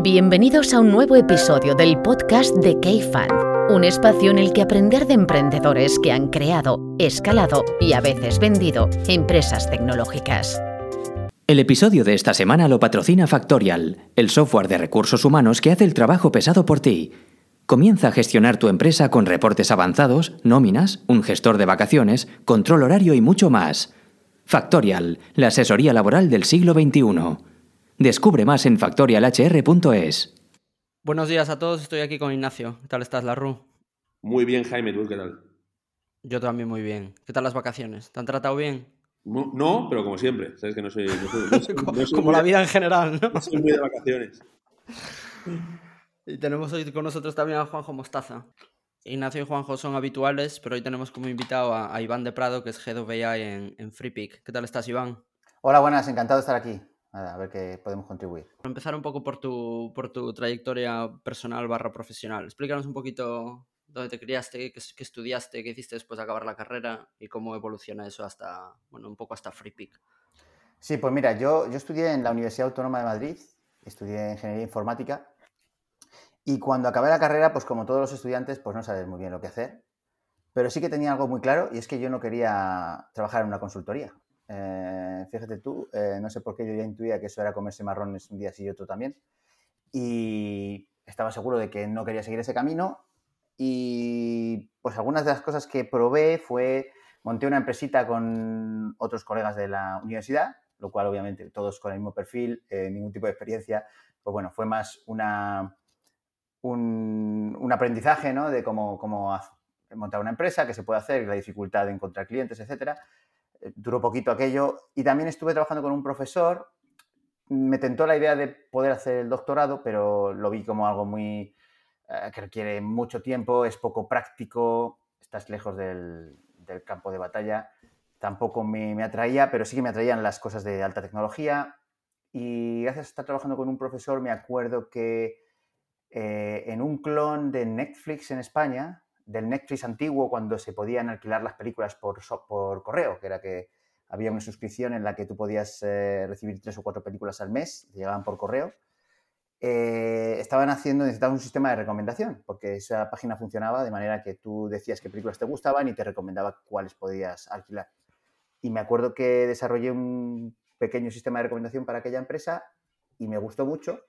Bienvenidos a un nuevo episodio del podcast de K-Fan, un espacio en el que aprender de emprendedores que han creado, escalado y a veces vendido empresas tecnológicas. El episodio de esta semana lo patrocina Factorial, el software de recursos humanos que hace el trabajo pesado por ti. Comienza a gestionar tu empresa con reportes avanzados, nóminas, un gestor de vacaciones, control horario y mucho más. Factorial, la asesoría laboral del siglo XXI. Descubre más en factorialhr.es. Buenos días a todos, estoy aquí con Ignacio. ¿Qué tal estás, Larru? Muy bien, Jaime, ¿tú qué tal? Yo también muy bien. ¿Qué tal las vacaciones? ¿Te han tratado bien? No, pero como siempre, sabes que no soy... como la vida en general, ¿no? No soy muy de vacaciones. y tenemos hoy con nosotros también a Juanjo Mostaza. Ignacio y Juanjo son habituales, pero hoy tenemos como invitado a, Iván de Prado, que es Head of AI en, en FreePick. ¿Qué tal estás, Iván? Hola, buenas, encantado de estar aquí a ver qué podemos contribuir. Para empezar un poco por tu, por tu trayectoria personal barra profesional, explícanos un poquito dónde te criaste, qué, estudiaste, qué hiciste después de acabar la carrera y cómo evoluciona eso hasta, bueno, un poco hasta FreePick. Sí, pues mira, yo, yo estudié en la Universidad Autónoma de Madrid, estudié Ingeniería Informática y cuando acabé la carrera, pues como todos los estudiantes, pues no sabes muy bien lo que hacer, pero sí que tenía algo muy claro y es que yo no quería trabajar en una consultoría. Eh, fíjate tú, eh, no sé por qué yo ya intuía que eso era comerse marrones un día sí y otro también. Y estaba seguro de que no quería seguir ese camino. Y pues algunas de las cosas que probé fue, monté una empresita con otros colegas de la universidad, lo cual obviamente todos con el mismo perfil, eh, ningún tipo de experiencia. Pues bueno, fue más una, un, aprendizaje ¿no? de cómo, cómo montar una empresa, qué se puede hacer, la dificultad de encontrar clientes, etcétera duró poquito aquello. Y también estuve trabajando con un profesor. Me tentó la idea de poder hacer el doctorado, pero lo vi como algo muy eh, que requiere mucho tiempo, es poco práctico, estás lejos del, campo de batalla. Tampoco me, atraía, pero sí que me atraían las cosas de alta tecnología. Y gracias a estar trabajando con un profesor, me acuerdo que eh, en un clon de Netflix en España, del Netflix antiguo cuando se podían alquilar las películas por, por correo, que era que había una suscripción en la que tú podías eh, recibir tres o cuatro películas al mes, llegaban por correo. Eh, estaban haciendo, necesitaban un sistema de recomendación, porque esa página funcionaba de manera que tú decías qué películas te gustaban y te recomendaba cuáles podías alquilar. Y me acuerdo que desarrollé un pequeño sistema de recomendación para aquella empresa y me gustó mucho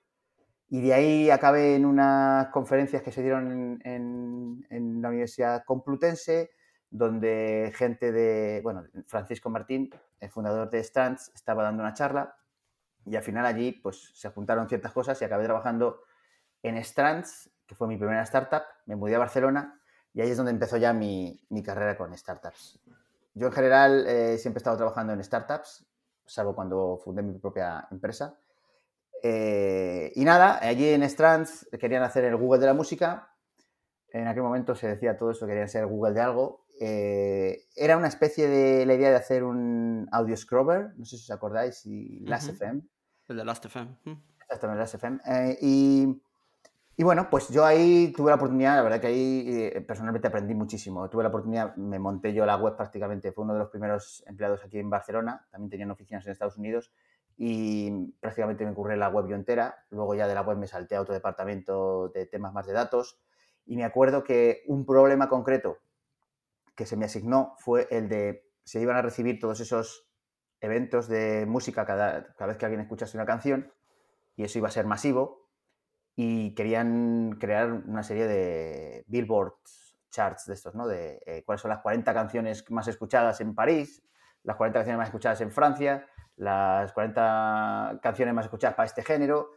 y de ahí acabé en unas conferencias que se dieron en, la Universidad Complutense, donde gente de, bueno, Francisco Martín, el fundador de Strands, estaba dando una charla y al final allí pues se juntaron ciertas cosas y acabé trabajando en Strands, que fue mi primera startup, me mudé a Barcelona y ahí es donde empezó ya mi, carrera con startups. Yo en general eh, siempre he estado trabajando en startups, salvo cuando fundé mi propia empresa eh, y nada, allí en Strands querían hacer el Google de la música. En aquel momento se decía todo eso, querían ser Google de algo. Eh, era una especie de la idea de hacer un audio scrubber, no sé si os acordáis, y Last.fm. El de Last.fm. Exactamente, Last.fm. Eh, y, y, bueno, pues yo ahí tuve la oportunidad, la verdad que ahí personalmente aprendí muchísimo. Tuve la oportunidad, me monté yo la web prácticamente, fue uno de los primeros empleados aquí en Barcelona, también tenían oficinas en Estados Unidos y prácticamente me ocurre la web yo entera. Luego ya de la web me salté a otro departamento de temas más de datos y me acuerdo que un problema concreto que se me asignó fue el de se iban a recibir todos esos eventos de música cada, cada vez que alguien escuchase una canción y eso iba a ser masivo y querían crear una serie de billboard charts de estos, ¿no? De eh, cuáles son las 40 canciones más escuchadas en París, las 40 canciones más escuchadas en Francia, las 40 canciones más escuchadas para este género,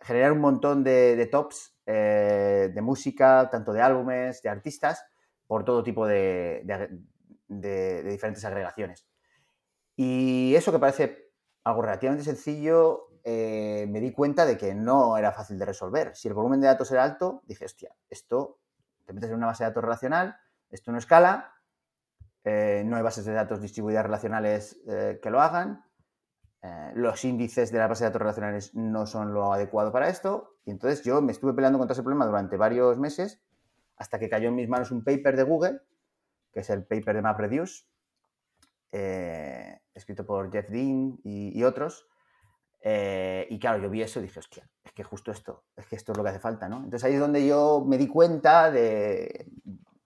generar un montón de, tops eh, de música, tanto de álbumes, de artistas, por todo tipo de, diferentes agregaciones. Y eso que parece algo relativamente sencillo, eh, me di cuenta de que no era fácil de resolver. Si el volumen de datos era alto, dije, hostia, esto te metes en una base de datos relacional, esto no escala, eh, no hay bases de datos distribuidas relacionales eh, que lo hagan, eh, los índices de la base de datos relacionales no son lo adecuado para esto, y entonces yo me estuve peleando contra ese problema durante varios meses hasta que cayó en mis manos un paper de Google, que es el paper de MapReduce, escrito por Jeff Dean y, otros, y claro, yo vi eso y dije, hostia, es que justo esto, es que esto es lo que hace falta, ¿no? Entonces ahí es donde yo me di cuenta de,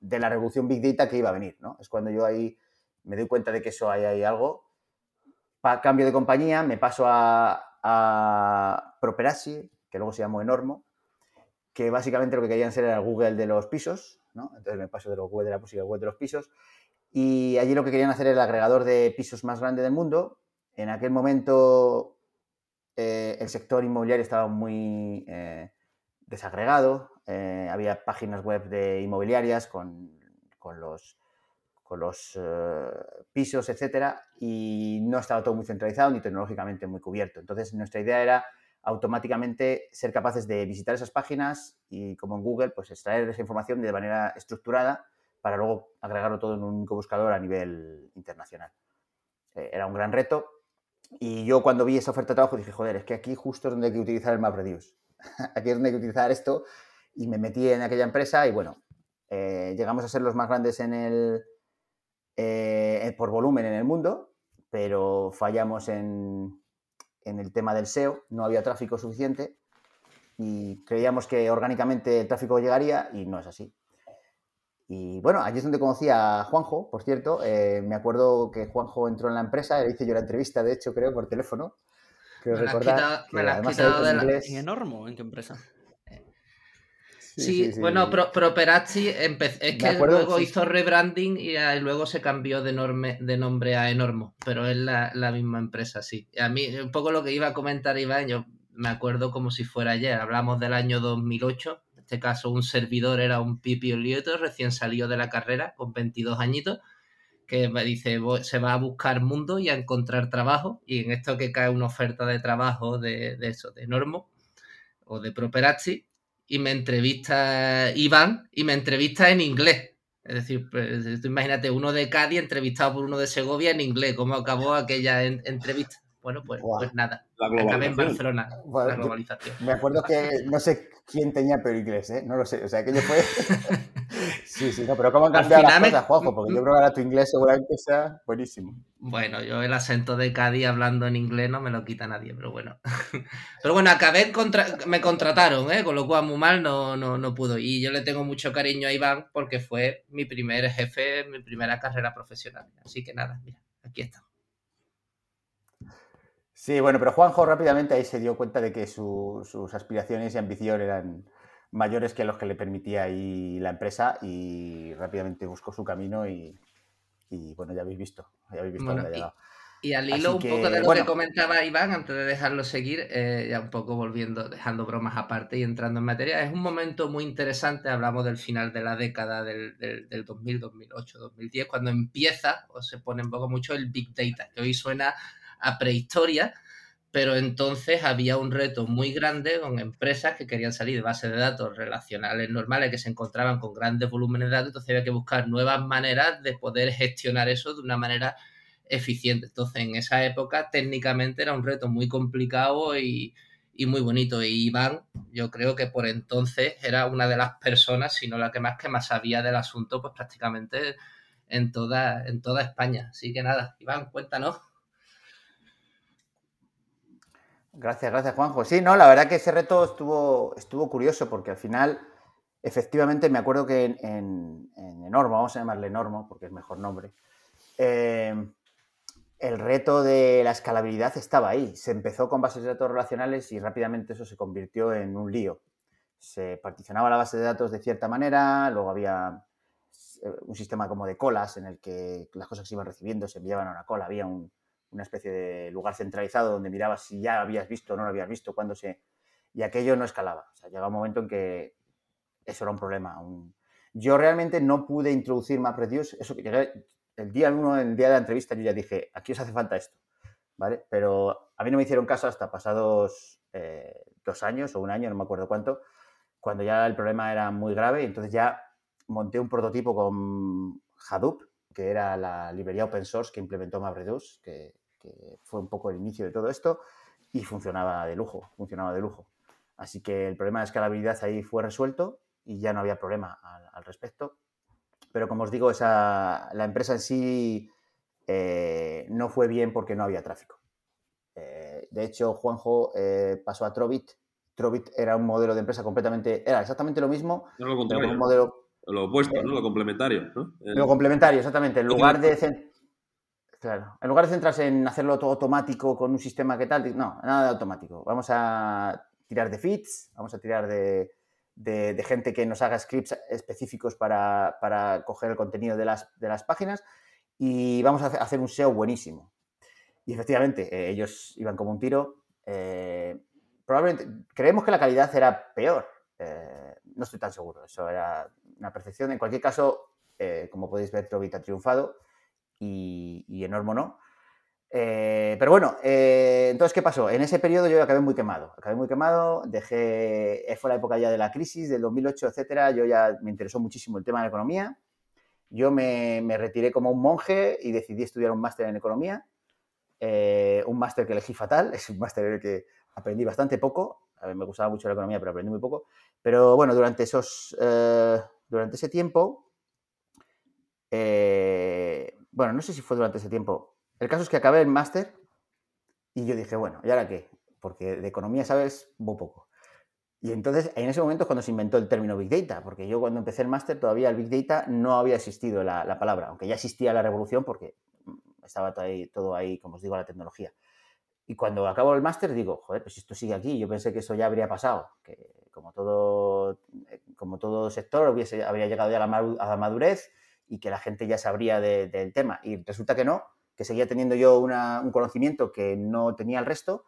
de la revolución Big Data que iba a venir, ¿no? Es cuando yo ahí me doy cuenta de que eso hay, hay algo. Pa- cambio de compañía, me paso a, a Properasi, que luego se llamó Enormo, que básicamente lo que querían ser era Google de los pisos, ¿no? Entonces me paso de los Google de la música al Google de los pisos. Y allí lo que querían hacer era el agregador de pisos más grande del mundo. En aquel momento eh, el sector inmobiliario estaba muy eh, desagregado. eh, había páginas web de inmobiliarias con, con los, con los eh, pisos, etcétera, y no estaba todo muy centralizado ni tecnológicamente muy cubierto. Entonces, nuestra idea era automáticamente ser capaces de visitar esas páginas y, como en Google, pues extraer esa información de manera estructurada para luego agregarlo todo en un único buscador a nivel internacional. Eh, era un gran reto y yo cuando vi esa oferta de trabajo dije, joder, es que aquí justo es donde hay que utilizar el MapReduce. Aquí es donde hay que utilizar esto y me metí en aquella empresa y bueno, eh, llegamos a ser los más grandes en el, eh, por volumen en el mundo, pero fallamos en, en el tema del SEO, no había tráfico suficiente y creíamos que orgánicamente el tráfico llegaría y no es así. Y bueno, allí es donde conocí a Juanjo, por cierto. eh, me acuerdo que Juanjo entró en la empresa, le hice yo la entrevista, de hecho, creo, por teléfono. Me la has recordar. quitado- que me la has quitado de en la- inglés. ¿En Enormo? ¿En qué empresa? Sí, bueno, Pro- Properati empe- es que acuerdo, luego sí. hizo rebranding y ah, luego se cambió de, norme- de nombre a Enormo, pero es la, la misma empresa, sí. A mí, un poco lo que iba a comentar Iván, yo me acuerdo como si fuera ayer, hablamos del año 2008, en este caso un servidor era un Pipi Olieto, recién salido de la carrera, con 22 añitos, que me dice, "Voy- se va a buscar mundo y a encontrar trabajo, y en esto que cae una oferta de trabajo de, de eso, de Enormo o de Properati, y me entrevista Iván y me entrevista en inglés. Es decir, pues, tú imagínate uno de Cádiz entrevistado por uno de Segovia en inglés. ¿Cómo acabó aquella en- entrevista? Bueno, pues, pues nada. La Acabé en. Barcelona, Bueno, la globalización. Me acuerdo que no sé quién tenía peor inglés, ¿eh? No lo sé. O sea, aquello fue. sí, sí, no, pero ¿cómo han cambiado las me- cosas, Juanjo? Porque yo creo que ahora tu inglés seguramente sea buenísimo. Bueno, yo el acento de Cádiz hablando en inglés no me lo quita nadie, pero bueno. Pero bueno, acabé, contra- me contrataron, ¿eh? con lo cual muy mal no, no, no pudo. Y yo le tengo mucho cariño a Iván porque fue mi primer jefe, mi primera carrera profesional. Así que nada, mira, aquí está. Sí, bueno, pero Juanjo rápidamente ahí se dio cuenta de que su- sus aspiraciones y ambición eran mayores que los que le permitía ahí la empresa y rápidamente buscó su camino y, y, bueno, ya habéis visto, ya habéis visto Bueno, dónde ha llegado. Y al hilo un poco de lo bueno. que comentaba Iván, antes de dejarlo seguir, eh, ya un poco volviendo, dejando bromas aparte y entrando en materia, es un momento muy interesante, hablamos del final de la década del, del, del 2000, 2008, 2010, cuando empieza o se pone en poco mucho el Big Data, que hoy suena a prehistoria, pero entonces había un reto muy grande con empresas que querían salir de bases de datos relacionales normales que se encontraban con grandes volúmenes de datos, entonces había que buscar nuevas maneras de poder gestionar eso de una manera eficiente. Entonces, en esa época, técnicamente era un reto muy complicado y, muy bonito. Y Iván, yo creo que por entonces era una de las personas, si no la que más que más sabía del asunto, pues prácticamente en toda, en toda España. Así que nada, Iván, cuéntanos. Gracias, gracias, Juanjo. Sí, no, la verdad que ese reto estuvo, estuvo curioso porque al final, efectivamente, me acuerdo que en, en, en Enormo, vamos a llamarle Enormo porque es mejor nombre, eh, el reto de la escalabilidad estaba ahí. Se empezó con bases de datos relacionales y rápidamente eso se convirtió en un lío. Se particionaba la base de datos de cierta manera, luego había eh, un sistema como de colas en el que las cosas que se iban recibiendo se enviaban a una cola, había un, una especie de lugar centralizado donde mirabas si ya habías visto o no lo habías visto, cuándo se... Y aquello no escalaba. O sea, llegaba un momento en que eso era un problema. Yo realmente no pude introducir MapReduce. Eso que llegué el día uno, el día de la entrevista, yo ya dije, aquí os hace falta esto. ¿Vale? Pero a mí no me hicieron caso hasta pasados eh, dos años o un año, no me acuerdo cuánto, cuando ya el problema era muy grave. Entonces ya monté un prototipo con Hadoop, que era la librería open source que implementó MapReduce, que, que, fue un poco el inicio de todo esto, y funcionaba de lujo, funcionaba de lujo. Así que el problema de escalabilidad ahí fue resuelto y ya no había problema al, al respecto. Pero como os digo, esa, la empresa en sí eh, no fue bien porque no había tráfico. Eh, de hecho, Juanjo eh, pasó a Trovit. Trovit era un modelo de empresa completamente, era exactamente lo mismo, No lo pero con un modelo Lo opuesto, ¿no? Lo complementario, ¿no? El- Lo complementario, exactamente. En lugar de, claro, en lugar de centrarse en hacerlo todo automático con un sistema que tal, no, nada de automático. Vamos a tirar de feeds, vamos a tirar de, de- de gente que nos haga scripts específicos para, para coger el contenido de las, de las páginas y vamos a hace- hacer un SEO buenísimo. Y efectivamente, eh, ellos iban como un tiro. eh, probablemente, creemos que la calidad era peor. eh, no estoy tan seguro, eso era una percepción. En cualquier caso, eh, como podéis ver, Trovit ha triunfado y, y Enormo no. Eh, pero bueno, eh, entonces, ¿qué pasó? En ese periodo yo acabé muy quemado. Acabé muy quemado, dejé, fue la época ya de la crisis, del 2008, etcétera. Yo ya me interesó muchísimo el tema de la economía. Yo me, me retiré como un monje y decidí estudiar un máster en economía. Un máster que elegí fatal, es un máster en el que aprendí bastante poco. A mí me gustaba mucho la economía, pero aprendí muy poco. Pero bueno, durante, esos, durante ese tiempo, eh, bueno, no sé si fue durante ese tiempo. El caso es que acabé el máster y yo dije, bueno, ¿y ahora qué? Porque de economía sabes muy poco. Y entonces, en ese momento es cuando se inventó el término Big Data, porque yo cuando empecé el máster todavía el Big Data no había existido la, la palabra, aunque ya existía la revolución porque estaba ahí, todo ahí, como os digo, la tecnología. Y cuando acabo el máster digo, joder, pues esto sigue aquí, yo pensé que eso ya habría pasado, que como todo, como todo sector hubiese, habría llegado ya a la, madurez y que la gente ya sabría de- del tema. Y resulta que no, que seguía teniendo yo una- un conocimiento que no tenía el resto,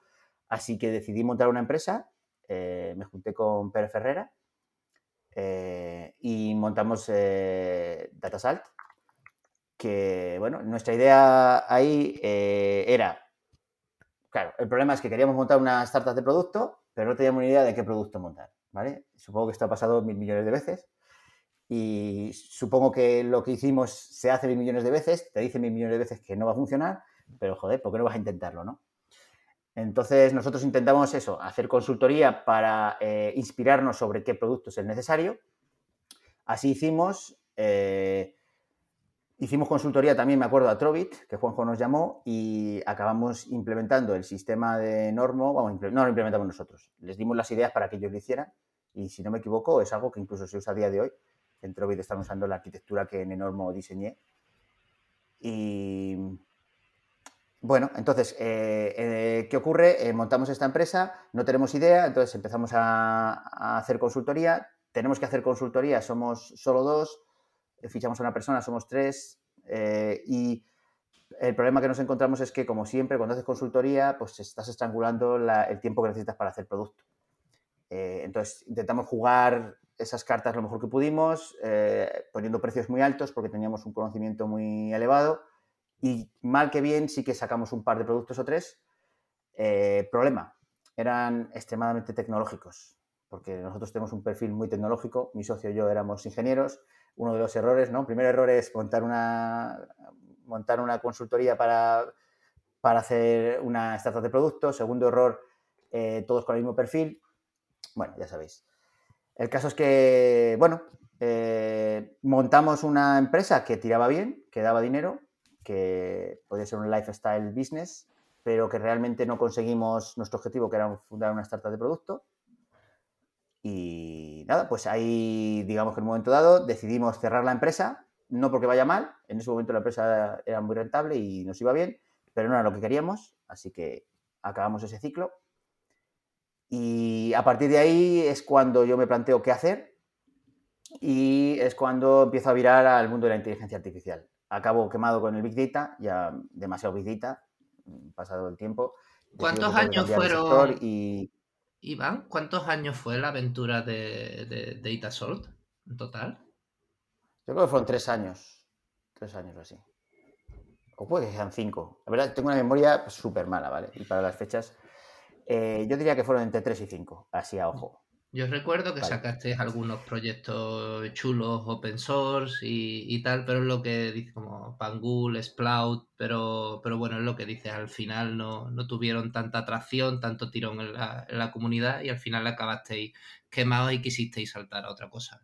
así que decidí montar una empresa, eh, me junté con Pere Ferrera eh, y montamos eh, Datasalt, que, bueno, nuestra idea ahí eh, era, claro, el problema es que queríamos montar una startup de producto, pero no teníamos ni idea de qué producto montar, ¿vale? Supongo que esto ha pasado mil millones de veces y supongo que lo que hicimos se hace mil millones de veces, te dice mil millones de veces que no va a funcionar, pero joder, ¿por qué no vas a intentarlo, no? Entonces nosotros intentamos eso, hacer consultoría para eh, inspirarnos sobre qué producto es el necesario. Así hicimos, eh, hicimos consultoría también, me acuerdo, a Trovit, que Juanjo nos llamó, y acabamos implementando el sistema de Normo, vamos, no lo implementamos nosotros, les dimos las ideas para que ellos lo hicieran, y si no me equivoco, es algo que incluso se usa a día de hoy. En Trovit están usando la arquitectura que en Enormo diseñé. Y bueno, entonces, eh, eh, ¿qué ocurre? Eh, montamos esta empresa, no tenemos idea, entonces empezamos a, hacer consultoría. Tenemos que hacer consultoría, somos solo dos, fichamos a una persona, somos tres, eh, y el problema que nos encontramos es que, como siempre, cuando haces consultoría, pues estás estrangulando la- el tiempo que necesitas para hacer producto. Eh, entonces, intentamos jugar esas cartas lo mejor que pudimos, eh, poniendo precios muy altos porque teníamos un conocimiento muy elevado y mal que bien sí que sacamos un par de productos o tres. Eh, problema, eran extremadamente tecnológicos, porque nosotros tenemos un perfil muy tecnológico, mi socio y yo éramos ingenieros. Uno de los errores, ¿no? Primer error es montar una, montar una consultoría para, para hacer una startup de producto. Segundo error, eh, todos con el mismo perfil. Bueno, ya sabéis. El caso es que, bueno, eh, montamos una empresa que tiraba bien, que daba dinero, que podía ser un lifestyle business, pero que realmente no conseguimos nuestro objetivo, que era fundar una startup de producto. Y nada, pues ahí, digamos que en un momento dado decidimos cerrar la empresa, no porque vaya mal, en ese momento la empresa era muy rentable y nos iba bien, pero no era lo que queríamos, así que acabamos ese ciclo. Y a partir de ahí es cuando yo me planteo qué hacer y es cuando empiezo a virar al mundo de la inteligencia artificial. Acabo quemado con el Big Data, ya demasiado Big Data, pasado el tiempo. ¿Cuántos años fueron? Y Iván, ¿cuántos años fue la aventura de, de, de en total? yo creo que fueron tres años, tres años o así. O puede que sean cinco. La verdad, tengo una memoria súper mala, ¿vale? Y para las fechas, eh, yo diría que fueron entre tres y cinco, así a ojo. Yo recuerdo que Vale. sacasteis algunos proyectos chulos, open source y, y tal, pero es lo que dice como Pangul, Splout, pero, pero bueno, es lo que dices, al final no, no tuvieron tanta atracción, tanto tirón en la, en la comunidad y al final acabasteis quemados y quisisteis saltar a otra cosa.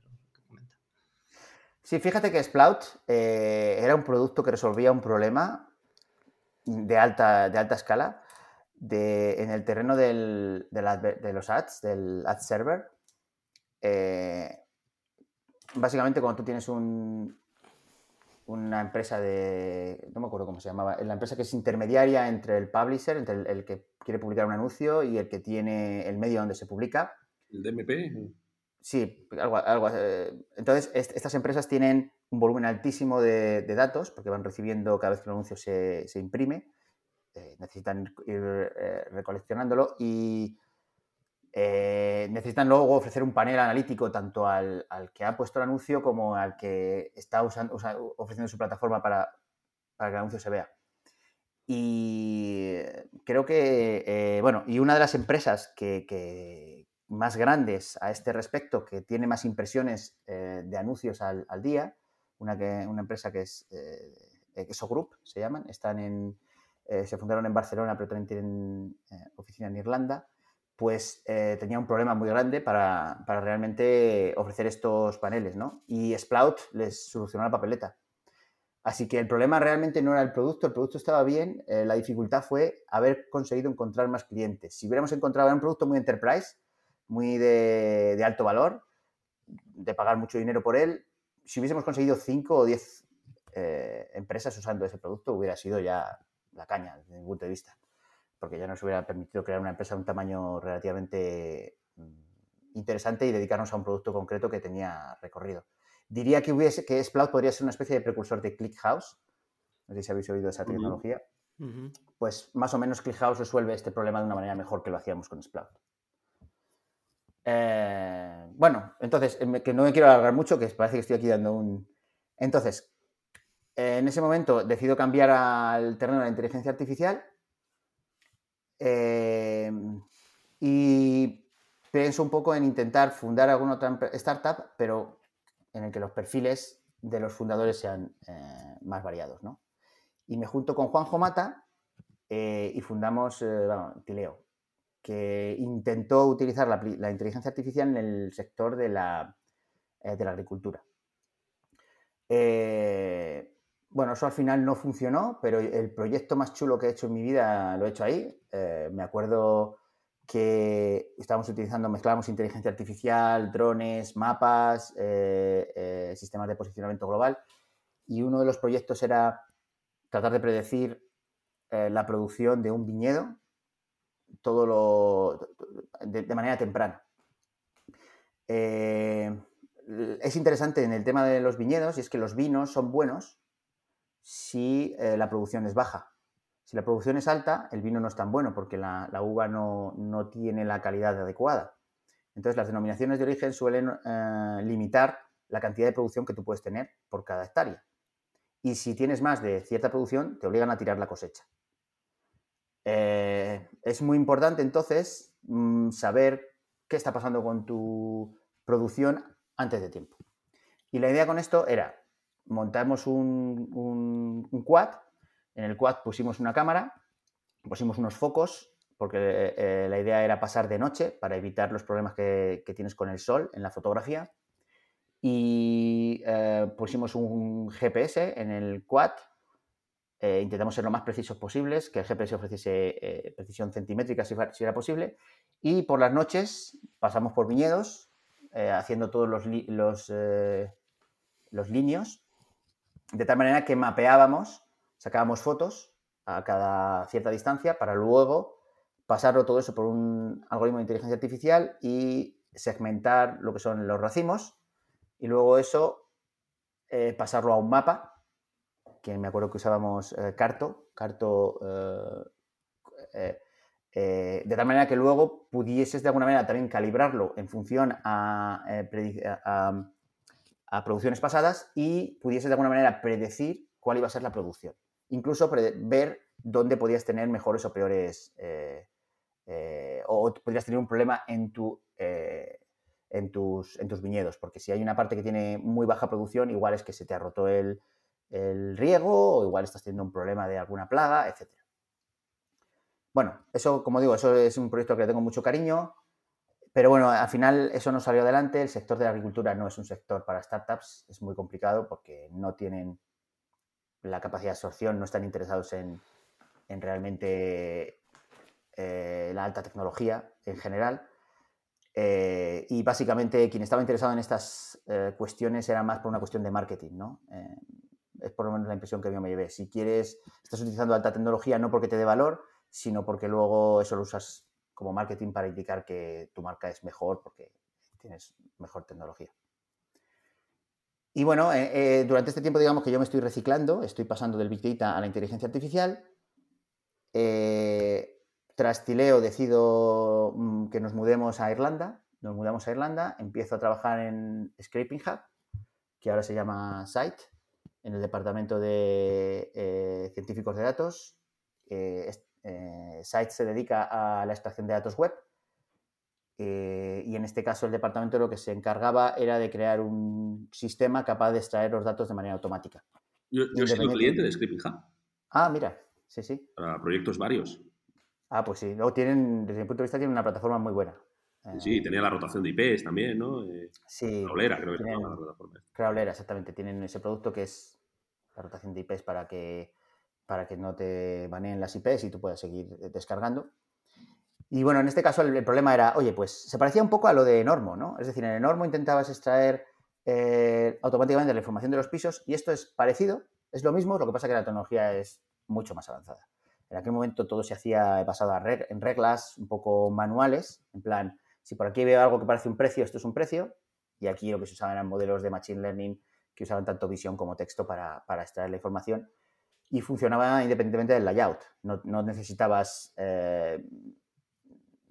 Sí, fíjate que Splout eh, era un producto que resolvía un problema de alta, de alta escala. En el terreno del, de los ads, del ad server, eh, básicamente cuando tú tienes un, una empresa de, no me acuerdo cómo se llamaba, la empresa que es intermediaria entre el publisher, entre el, que quiere publicar un anuncio y el que tiene el medio donde se publica. ¿El DMP? Sí, algo, algo eh, entonces estas empresas tienen un volumen altísimo de, datos porque van recibiendo cada vez que el anuncio se, se imprime, eh, necesitan ir eh, recoleccionándolo y eh, necesitan luego ofrecer un panel analítico tanto al, que ha puesto el anuncio como al que está usando, ofreciendo su plataforma para, que el anuncio se vea. Y creo que, bueno, y una de las empresas que, más grandes a este respecto, que tiene más impresiones de anuncios al, día, una, que, una empresa que es EXO Group, se llaman, están en, se fundaron en Barcelona, pero también tienen oficina en Irlanda pues eh, tenía un problema muy grande para, realmente ofrecer estos paneles, ¿no? Y Sprout les solucionó la papeleta. Así que el problema realmente no era el producto, el producto estaba bien, eh, la dificultad fue haber conseguido encontrar más clientes. Si hubiéramos encontrado un producto muy enterprise, muy de, alto valor, de pagar mucho dinero por él, si hubiésemos conseguido 5 o 10 eh, empresas usando ese producto, hubiera sido ya la caña desde mi punto de vista porque ya nos hubiera permitido crear una empresa de un tamaño relativamente mm, interesante y dedicarnos a un producto concreto que tenía recorrido. Diría que, hubiese, que Sprout podría ser una especie de precursor de ClickHouse. No sé si habéis oído esa tecnología. Pues más o menos ClickHouse resuelve este problema de una manera mejor que lo hacíamos con Sprout. Eh, bueno, entonces, eh, que no me quiero alargar mucho, que parece que estoy aquí dando un... Entonces, en ese momento decido cambiar al terreno de la inteligencia artificial Em, y pienso un poco en intentar fundar alguna otra startup, pero en el que los perfiles de los fundadores sean eh, más variados. ¿no? Y me junto con Juanjo Mata eh, y fundamos eh, Tileo, que intentó utilizar la, inteligencia artificial en el sector de la, de la agricultura. Bueno, eso al final no funcionó, pero el proyecto más chulo que he hecho en mi vida lo he hecho ahí. Eh, me acuerdo que estábamos utilizando, mezclamos inteligencia artificial, drones, mapas, eh, eh, sistemas de posicionamiento global. Y uno de los proyectos era tratar de predecir la producción de un viñedo todo lo, de manera temprana. es interesante en el tema de los viñedos y es que los vinos son buenos si eh, la producción es baja. Si la producción es alta, el vino no es tan bueno porque la, uva no, tiene la calidad adecuada. Entonces, las denominaciones de origen suelen eh, limitar la cantidad de producción que tú puedes tener por cada hectárea. Y si tienes más de cierta producción, te obligan a tirar la cosecha. Eh, es muy importante entonces mm, saber qué está pasando con tu producción antes de tiempo. Y la idea con esto era montamos un, quad, en el quad pusimos una cámara, pusimos unos focos, porque eh, la idea era pasar de noche para evitar los problemas que, tienes con el sol en la fotografía. Y eh, pusimos un GPS en el quad, eh, intentamos ser lo más precisos posibles, que el GPS ofreciese precisión centimétrica si, era posible. Y por las noches pasamos por viñedos, haciendo todos los, los, los líneos de tal manera que mapeábamos, sacábamos fotos a cada cierta distancia para luego pasarlo todo eso por un algoritmo de inteligencia artificial y segmentar lo que son los racimos y luego eso eh, pasarlo a un mapa, que me acuerdo que usábamos eh, Carto, Carto eh, de tal manera que luego pudieses de alguna manera también calibrarlo en función a, a a producciones pasadas y pudiese de alguna manera predecir cuál iba a ser la producción. Incluso ver dónde podías tener mejores o peores, eh, eh, o podrías tener un problema en, tu, eh, en, tus, en tus viñedos, porque si hay una parte que tiene muy baja producción, igual es que se te ha roto el, el riego, o igual estás teniendo un problema de alguna plaga, etc. Bueno, eso, como digo, eso es un proyecto que le tengo mucho cariño. Pero bueno, al final eso no salió adelante. El sector de la agricultura no es un sector para startups, es muy complicado porque no tienen la capacidad de absorción, no están interesados en, realmente eh, la alta tecnología en general. Eh, y básicamente quien estaba interesado en estas eh, cuestiones era más por una cuestión de marketing, ¿no? es por lo menos la impresión que yo me llevé. Si quieres, estás utilizando alta tecnología no porque te dé valor, sino porque luego eso lo usas como marketing para indicar que tu marca es mejor porque tienes mejor tecnología. Y bueno, durante este tiempo digamos que yo me estoy reciclando, estoy pasando del Big Data a la inteligencia artificial. Eh, tras Tileo decido mm, que nos mudemos a Irlanda, nos mudamos a Irlanda, empiezo a trabajar en Scraping Hub, que ahora se llama Site, en el departamento de eh, científicos de datos. Eh, eh, Site se dedica a la extracción de datos web y en este caso el departamento lo que se encargaba era de crear un sistema capaz de extraer los datos de manera automática. Yo, yo he sido cliente de Scraping Hub. Ah, mira, sí, sí. Para proyectos varios. Ah, pues sí. Luego tienen, desde mi punto de vista, tienen una plataforma muy buena. Sí, tenía la rotación de IPs también, ¿no? Eh, sí. Crawlera, creo que es la plataforma. Crawlera, exactamente. Tienen ese producto que es la rotación de IPs para que, para que no te baneen las IPs y tú puedas seguir eh, descargando. Y bueno, en este caso el, problema era, oye, pues se parecía un poco a lo de Enormo, ¿no? Es decir, en Enormo intentabas extraer eh, automáticamente la información de los pisos y esto es parecido, es lo mismo, lo que pasa que la tecnología es mucho más avanzada. En aquel momento todo se hacía basado en reglas un poco manuales, en plan, si por aquí veo algo que parece un precio, esto es un precio, y aquí lo que se usaban eran modelos de Machine Learning que usaban tanto visión como texto para, extraer la información y funcionaba independientemente del layout. No, necesitabas eh,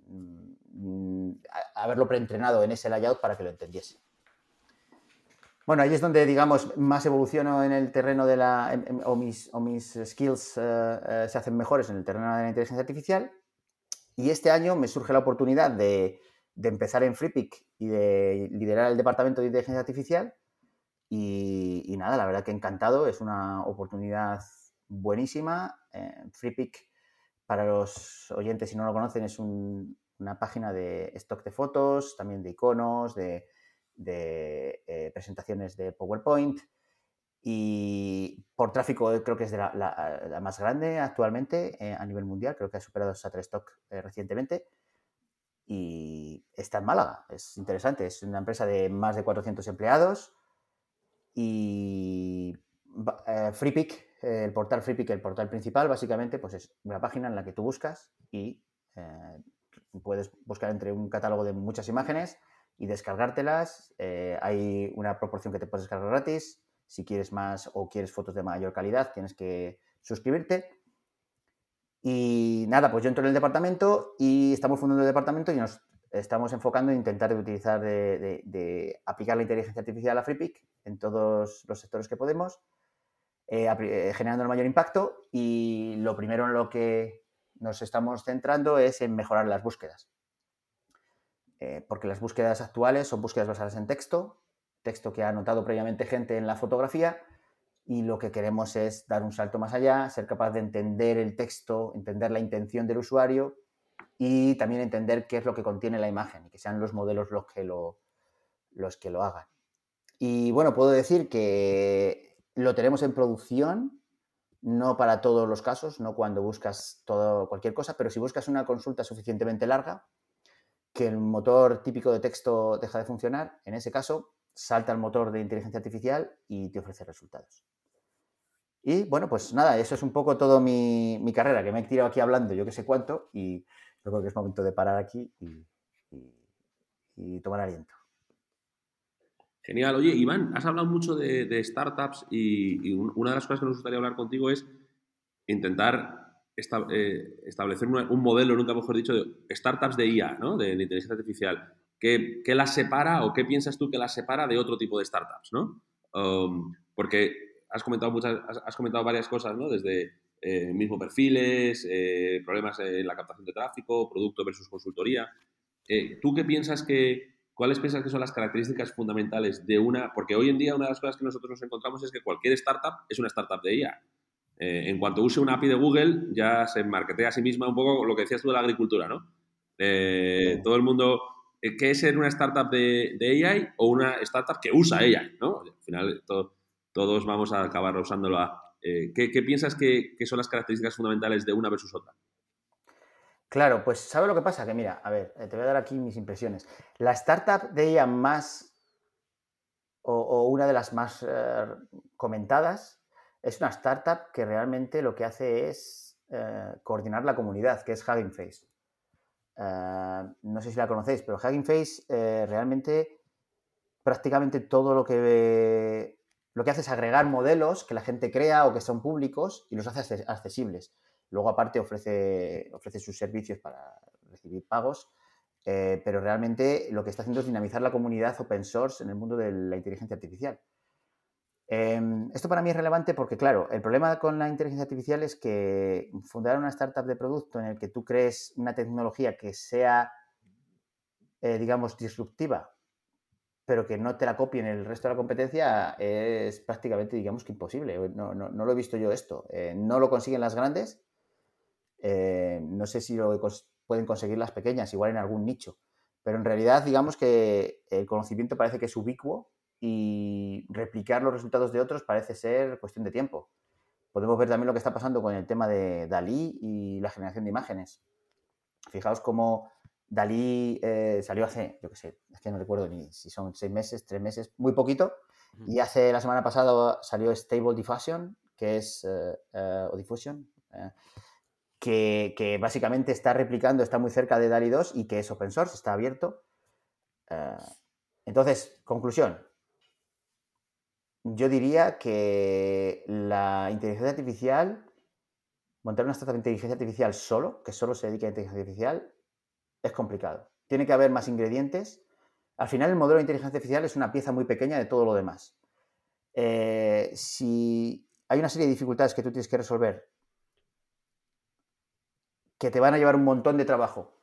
mm, haberlo preentrenado en ese layout para que lo entendiese. Bueno, ahí es donde, digamos, más evoluciono en el terreno de la... o, mis, o mis skills eh, eh, se hacen mejores en el terreno de la inteligencia artificial. Y este año me surge la oportunidad de, empezar en FreePick y de liderar el departamento de inteligencia artificial. Y, nada, la verdad que encantado. Es una oportunidad buenísima. Eh, FreePick, para los oyentes si no lo conocen, es una página de stock de fotos, también de iconos, de eh, presentaciones de PowerPoint y por tráfico creo que es de la, más grande actualmente eh, a nivel mundial, creo que ha superado Shutterstock eh, recientemente y está en Málaga, es interesante, es una empresa de más de 400 empleados y FreePick, el portal FreePick, el portal principal, básicamente pues es una página en la que tú buscas y puedes buscar entre un catálogo de muchas imágenes y descargártelas. Eh, hay una proporción que te puedes descargar gratis. Si quieres más o quieres fotos de mayor calidad, tienes que suscribirte. Y nada, pues yo entro en el departamento y estamos fundando el departamento y nos estamos enfocando en intentar utilizar, de, aplicar la inteligencia artificial a FreePick en todos los sectores que podemos, eh, eh, generando el mayor impacto. Y lo primero en lo que nos estamos centrando es en mejorar las búsquedas. Eh, porque las búsquedas actuales son búsquedas basadas en texto, texto que ha anotado previamente gente en la fotografía, y lo que queremos es dar un salto más allá, ser capaz de entender el texto, entender la intención del usuario y también entender qué es lo que contiene la imagen y que sean los modelos los que lo, los que lo hagan. Y bueno, puedo decir que lo tenemos en producción, no para todos los casos, no cuando buscas todo, cualquier cosa, pero si buscas una consulta suficientemente larga, que el motor típico de texto deja de funcionar, en ese caso salta el motor de inteligencia artificial y te ofrece resultados. Y bueno, pues nada, eso es un poco todo mi, carrera, que me he tirado aquí hablando yo que sé cuánto y creo que es momento de parar aquí y, tomar aliento. Genial. Oye, Iván, has hablado mucho de, startups y, una de las cosas que nos gustaría hablar contigo es intentar eh, establecer un modelo, nunca mejor dicho, de startups de IA, ¿no? de, inteligencia artificial. ¿Qué, ¿Qué, las separa o qué piensas tú que las separa de otro tipo de startups? ¿no? Um, porque has comentado, muchas, has, comentado varias cosas, ¿no? desde eh, mismo perfiles, eh, problemas en la captación de tráfico, producto versus consultoría. ¿Tú qué piensas que, cuáles piensas que son las características fundamentales de una? Porque hoy en día una de las cosas que nosotros nos encontramos es que cualquier startup es una startup de IA. Eh, en cuanto use una API de Google, ya se marketea a sí misma un poco lo que decías tú de la agricultura, ¿no? Eh, todo el mundo, eh, ¿qué es ser una startup de, AI o una startup que usa AI, ¿no? Al final todos vamos a acabar usándola. ¿qué, piensas que, son las características fundamentales de una versus otra? Claro, pues ¿sabes lo que pasa? Que mira, a ver, eh, te voy a dar aquí mis impresiones. La startup de ella más, o, una de las más eh, comentadas, es una startup que realmente lo que hace es eh, coordinar la comunidad, que es Hugging Face. no sé si la conocéis, pero Hugging Face realmente prácticamente todo lo que lo que hace es agregar modelos que la gente crea o que son públicos y los hace accesibles. Luego, aparte, ofrece, ofrece sus servicios para recibir pagos, eh, pero realmente lo que está haciendo es dinamizar la comunidad open source en el mundo de la inteligencia artificial. Em, esto para mí es relevante porque, claro, el problema con la inteligencia artificial es que fundar una startup de producto en el que tú crees una tecnología que sea, eh, digamos, disruptiva pero que no te la copien el resto de la competencia es prácticamente, digamos que imposible. No, lo he visto yo esto. Eh, no lo consiguen las grandes. Eh, no sé si lo pueden conseguir las pequeñas, igual en algún nicho. Pero en realidad, digamos que el conocimiento parece que es ubicuo y replicar los resultados de otros parece ser cuestión de tiempo. Podemos ver también lo que está pasando con el tema de Dalí y la generación de imágenes. Fijaos cómo Dalí eh, salió hace, yo qué sé, es que no recuerdo ni si son seis meses, tres meses, muy poquito. Y hace la semana pasada salió Stable Diffusion, que es, eh, eh, o Diffusion, que, básicamente está replicando, está muy cerca de DALI 2 y que es open source, está abierto. entonces, conclusión. Yo diría que la inteligencia artificial, montar una startup de inteligencia artificial solo, que solo se dedique a inteligencia artificial, es complicado. Tiene que haber más ingredientes. Al final el modelo de inteligencia artificial es una pieza muy pequeña de todo lo demás. Eh, si hay una serie de dificultades que tú tienes que resolver que te van a llevar un montón de trabajo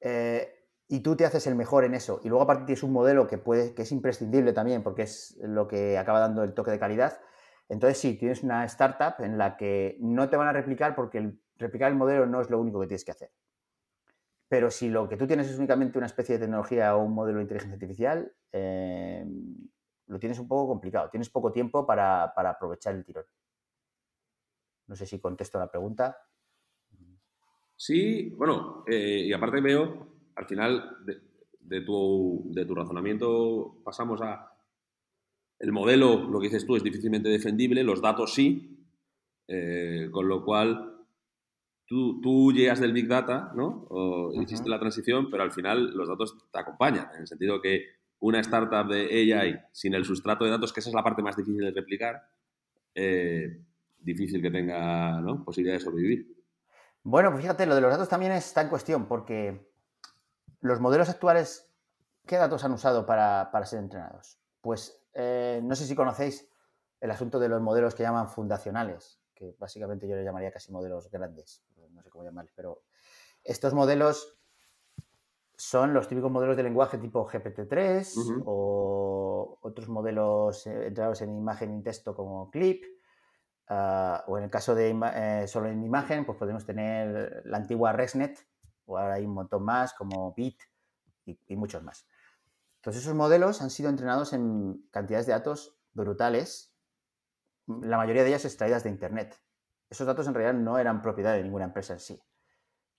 eh, y tú te haces el mejor en eso y luego aparte tienes un modelo que, puede, que es imprescindible también porque es lo que acaba dando el toque de calidad, entonces sí, tienes una startup en la que no te van a replicar porque replicar el modelo no es lo único que tienes que hacer. Pero si lo que tú tienes es únicamente una especie de tecnología o un modelo de inteligencia artificial, eh, lo tienes un poco complicado. Tienes poco tiempo para, aprovechar el tirón. No sé si contesto la pregunta. Sí, bueno, eh, y aparte veo, al final de, tu, de tu razonamiento pasamos a el modelo, lo que dices tú, es difícilmente defendible, los datos sí, eh, con lo cual tú, tú llegas del Big Data, ¿no? O hiciste la transición, pero al final los datos te acompañan, en el sentido que una startup de AI sin el sustrato de datos, que esa es la parte más difícil de replicar, eh, difícil que tenga ¿no? posibilidad de sobrevivir. Bueno, pues fíjate, lo de los datos también está en cuestión, porque los modelos actuales, ¿qué datos han usado para, ser entrenados? Pues eh, no sé si conocéis el asunto de los modelos que llaman fundacionales, que básicamente yo le llamaría casi modelos grandes no sé cómo llamarles, pero estos modelos son los típicos modelos de lenguaje tipo GPT-3 o otros modelos eh, entrados en imagen y texto como Clip. Ah, o en el caso de eh, solo en imagen, pues podemos tener la antigua ResNet, o ahora hay un montón más como Bit y, y muchos más. Entonces esos modelos han sido entrenados en cantidades de datos brutales, la mayoría de ellas extraídas de Internet esos datos en realidad no eran propiedad de ninguna empresa en sí.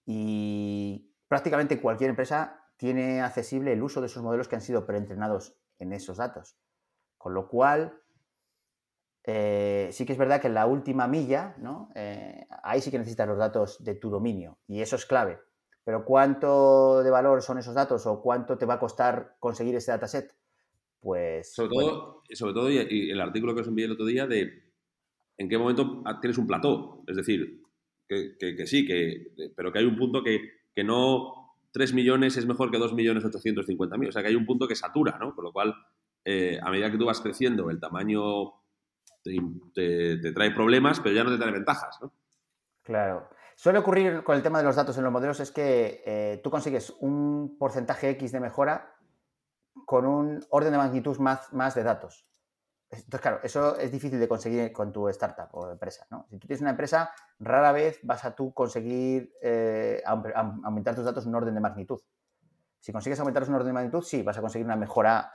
Y prácticamente cualquier empresa tiene accesible el uso de esos modelos que han sido preentrenados en esos datos. Con lo cual, eh, sí que es verdad que en la última milla, ¿no? Eh, ahí sí que necesitas los datos de tu dominio y eso es clave. Pero ¿cuánto de valor son esos datos o cuánto te va a costar conseguir ese dataset? Pues. Sobre todo, sobre todo y el artículo que os envié el otro día de en qué momento tienes un plató. Es decir, que, sí, que, pero que hay un punto que, no 3 millones es mejor que 2 millones 850 mil. O sea, que hay un punto que satura, ¿no? Con lo cual, eh, a medida que tú vas creciendo, el tamaño te, trae problemas, pero ya no te trae ventajas. Claro. Suele ocurrir con el tema de los datos en los modelos es que eh, tú consigues un porcentaje X de mejora con un orden de magnitud más, más de datos. Entonces, claro, eso es difícil de conseguir con tu startup o empresa. Si tú tienes una empresa, rara vez vas a tú conseguir eh, aumentar tus datos un orden de magnitud. Si consigues aumentar un orden de magnitud, sí, vas a conseguir una mejora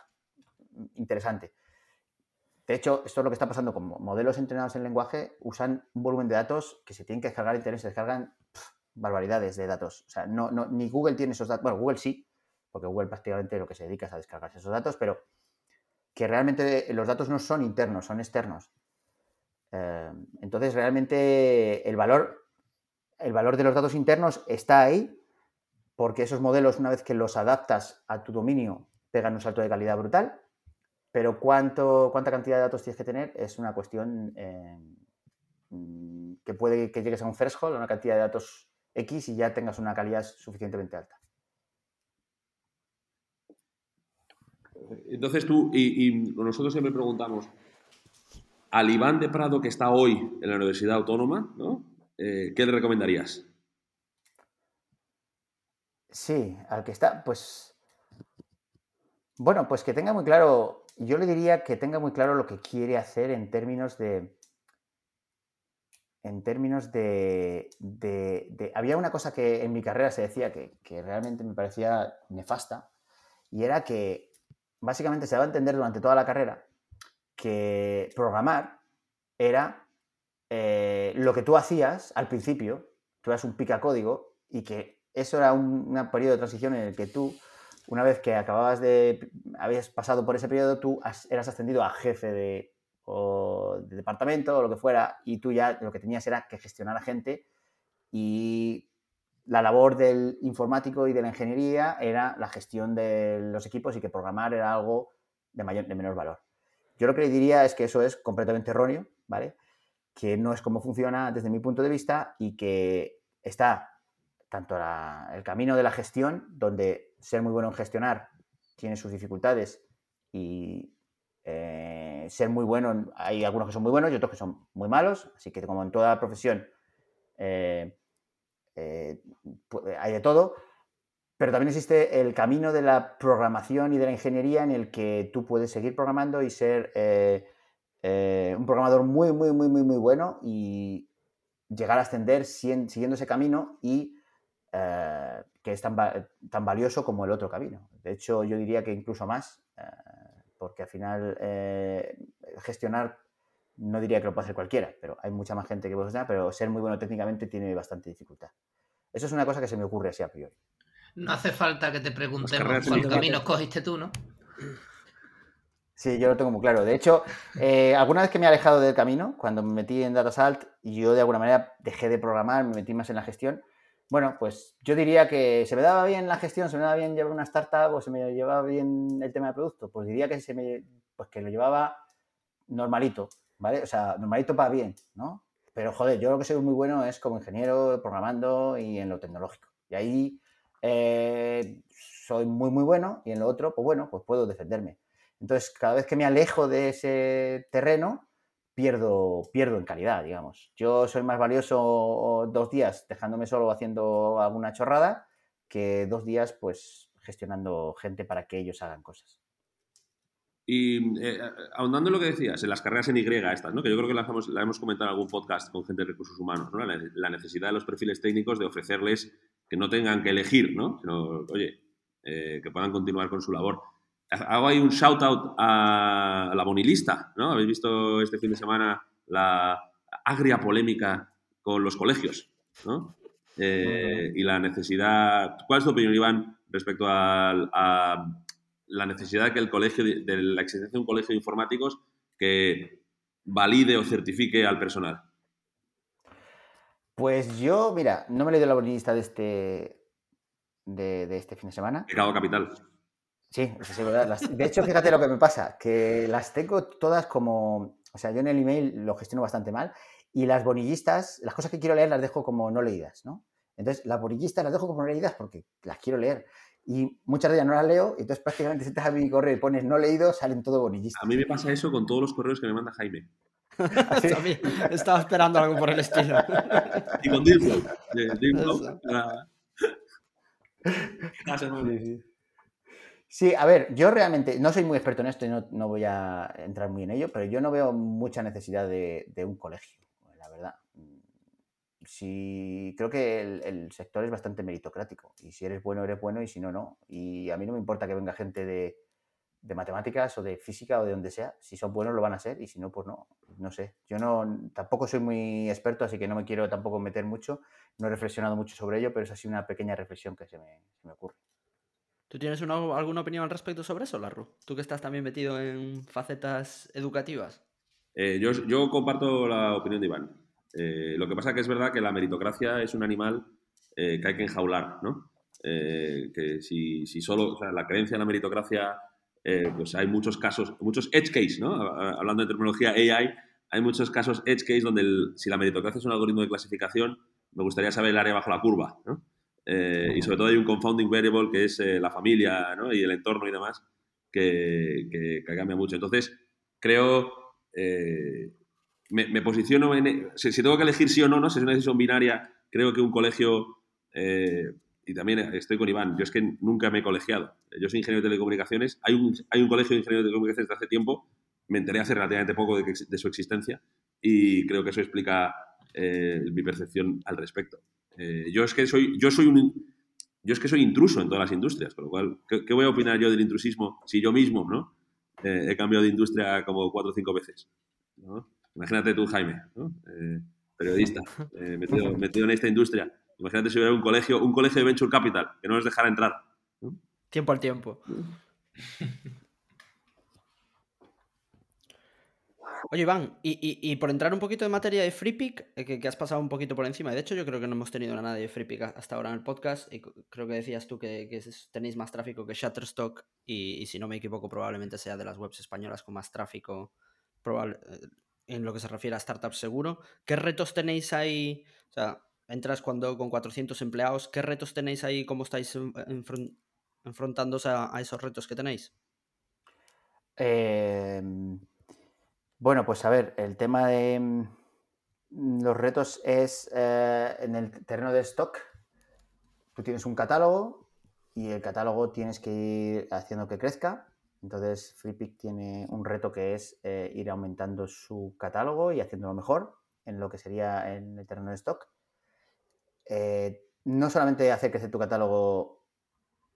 interesante. De hecho, esto es lo que está pasando con modelos entrenados en lenguaje, usan un volumen de datos que se tienen que descargar internet, se descargan barbaridades de datos. O sea, no, no, ni Google tiene esos datos. Bueno, Google sí, porque Google prácticamente lo que se dedica es a descargarse esos datos, pero que realmente los datos no son internos, son externos. Eh, entonces, realmente el valor, el valor de los datos internos está ahí, porque esos modelos, una vez que los adaptas a tu dominio, pegan un salto de calidad brutal, pero cuánto, cuánta cantidad de datos tienes que tener es una cuestión eh, mm, que puede que llegues a un threshold, a una cantidad de datos X y ya tengas una calidad suficientemente alta. Entonces tú, y, nosotros siempre preguntamos, al Iván de Prado que está hoy en la Universidad Autónoma, ¿no? Eh, ¿qué le recomendarías? Sí, al que está, pues. Bueno, pues que tenga muy claro. Yo le diría que tenga muy claro lo que quiere hacer en términos de. En términos de. había una cosa que en mi carrera se decía que, que realmente me parecía nefasta. Y era que básicamente se daba a entender durante toda la carrera que programar era eh, lo que tú hacías al principio, tú eras un pica código y que eso era un, periodo de transición en el que tú, una vez que acababas de, habías pasado por ese periodo, tú eras ascendido a jefe de, de departamento o lo que fuera y tú ya lo que tenías era que gestionar a gente y la labor del informático y de la ingeniería era la gestión de los equipos y que programar era algo de, mayor, de menor valor. Yo lo que le diría es que eso es completamente erróneo, ¿vale? Que no es como funciona desde mi punto de vista y que está tanto el camino de la gestión, donde ser muy bueno en gestionar tiene sus dificultades y eh, ser muy bueno, hay algunos que son muy buenos y otros que son muy malos, así que como en toda profesión, eh, eh, hay de todo, pero también existe el camino de la programación y de la ingeniería en el que tú puedes seguir programando y ser un programador muy, muy, muy, muy, muy bueno y llegar a ascender siguiendo ese camino y que es tan, tan, valioso como el otro camino. De hecho, yo diría que incluso más, porque al final gestionar no diría que lo puede hacer cualquiera, pero hay mucha más gente que puede gestionar, pero ser muy bueno técnicamente tiene bastante dificultad. Eso es una cosa que se me ocurre así a priori. No hace falta que te preguntemos cuál camino escogiste tú, ¿no? Sí, yo lo tengo muy claro. De hecho, eh, alguna vez que me he alejado del camino, cuando me metí en DataSalt y yo de alguna manera dejé de programar, me metí más en la gestión, bueno, pues yo diría que se me daba bien la gestión, se me daba bien llevar una startup o se me llevaba bien el tema de producto. Pues diría que se me, pues que lo llevaba normalito, ¿vale? O sea, normalito para bien, ¿no? Pero joder, yo lo que soy muy bueno es como ingeniero, programando y en lo tecnológico. Y ahí eh, soy muy, muy bueno y en lo otro, pues bueno, pues puedo defenderme. Entonces, cada vez que me alejo de ese terreno, pierdo, pierdo en calidad, digamos. Yo soy más valioso dos días dejándome solo haciendo alguna chorrada que dos días, pues, gestionando gente para que ellos hagan cosas. Y eh, ahondando en lo que decías, en las carreras en Y estas, ¿no? que yo creo que hemos, hemos comentado en algún podcast con gente de recursos humanos, ¿no? la, necesidad de los perfiles técnicos de ofrecerles que no tengan que elegir, ¿no? sino, oye, eh, que puedan continuar con su labor. Hago ahí un shout out a la bonilista, ¿no? Habéis visto este fin de semana la agria polémica con los colegios, ¿no? Eh, y la necesidad. ¿Cuál es tu opinión, Iván, respecto a la necesidad de que el colegio, de la existencia de un colegio de informáticos que valide o certifique al personal? Pues yo, mira, no me he leído la bonista de este, de, este fin de semana. Pecado capital. Sí, es verdad. de hecho, fíjate lo que me pasa, que las tengo todas como, o sea, yo en el email lo gestiono bastante mal y las bonillistas, las cosas que quiero leer las dejo como no leídas, ¿no? Entonces, las bonillistas las dejo como no leídas porque las quiero leer y muchas de ellas no las leo, y entonces prácticamente si estás a mi correo y pones no leído, salen todo bonillistas. A mí me pasa eso con todos los correos que me manda Jaime. Estaba esperando algo por el estilo. y con Dealflow. Sí, a ver, yo realmente no soy muy experto en esto y no, no, voy a entrar muy en ello, pero yo no veo mucha necesidad de, un colegio, la verdad si creo que el, sector es bastante meritocrático y si eres bueno, eres bueno y si no, no. Y a mí no me importa que venga gente de, matemáticas o de física o de donde sea. Si son buenos lo van a ser y si no, pues no. No sé. Yo no tampoco soy muy experto, así que no me quiero tampoco meter mucho. No he reflexionado mucho sobre ello, pero es así una pequeña reflexión que se me ocurre. ¿Tú tienes una- alguna opinión al respecto sobre eso, Larru? Tú que estás también metido en facetas educativas. Eh, yo, comparto la opinión de Iván. Eh, lo que pasa que es verdad que la meritocracia es un animal eh, que hay que enjaular, ¿no? Que si, solo, o sea, la creencia en la meritocracia, pues hay muchos casos, muchos edge case, ¿no? Hablando de terminología AI, hay muchos casos edge case donde si la meritocracia es un algoritmo de clasificación, me gustaría saber el área bajo la curva, ¿no? Eh, y sobre todo hay un confounding variable que es eh, la familia ¿no? y el entorno y demás que, que- que cambia mucho. Entonces, creo, eh, me, me posiciono en... Si, si tengo que elegir sí o no, no si es una decisión binaria, creo que un colegio, eh, y también estoy con Iván, yo es que nunca me he colegiado. Yo soy ingeniero de telecomunicaciones, hay un, hay un colegio de ingenieros de telecomunicaciones desde hace tiempo, me enteré hace relativamente poco de, que de su existencia y creo que eso explica eh, mi percepción al respecto. Eh, yo es que soy, yo soy un, yo es que soy intruso en todas las industrias, con lo cual, ¿qué, qué voy a opinar yo del intrusismo si yo mismo, ¿no? Eh, he cambiado de industria como cuatro o cinco veces. ¿no? Imagínate tú, Jaime, ¿no? Eh, periodista, eh, metido, metido en esta industria. Imagínate si hubiera un colegio, un colegio de venture capital que no nos dejara entrar. Tiempo al tiempo. Oye, Iván, y, y- por entrar un poquito en materia de FreePick, eh, que, que has pasado un poquito por encima, de hecho yo creo que no hemos tenido a nadie de FreePick hasta ahora en el podcast, y creo que decías tú que, tenéis más tráfico que Shutterstock, y, y si no me equivoco probablemente sea de las webs españolas con más tráfico probable, eh, en lo que se refiere a startups seguro. ¿Qué retos tenéis ahí? O sea, entras cuando con 400 empleados, ¿qué retos tenéis ahí? ¿Cómo estáis en- enfren- enfrentándose a, a esos retos que tenéis? Eh, bueno, pues a ver, el tema de mm, los retos es eh, en el terreno de stock. Tú tienes un catálogo y el catálogo tienes que ir haciendo que crezca. Entonces, FreePick tiene un reto que es eh, ir aumentando su catálogo y haciéndolo mejor en lo que sería en el terreno de stock. Eh, no solamente hacer crecer tu catálogo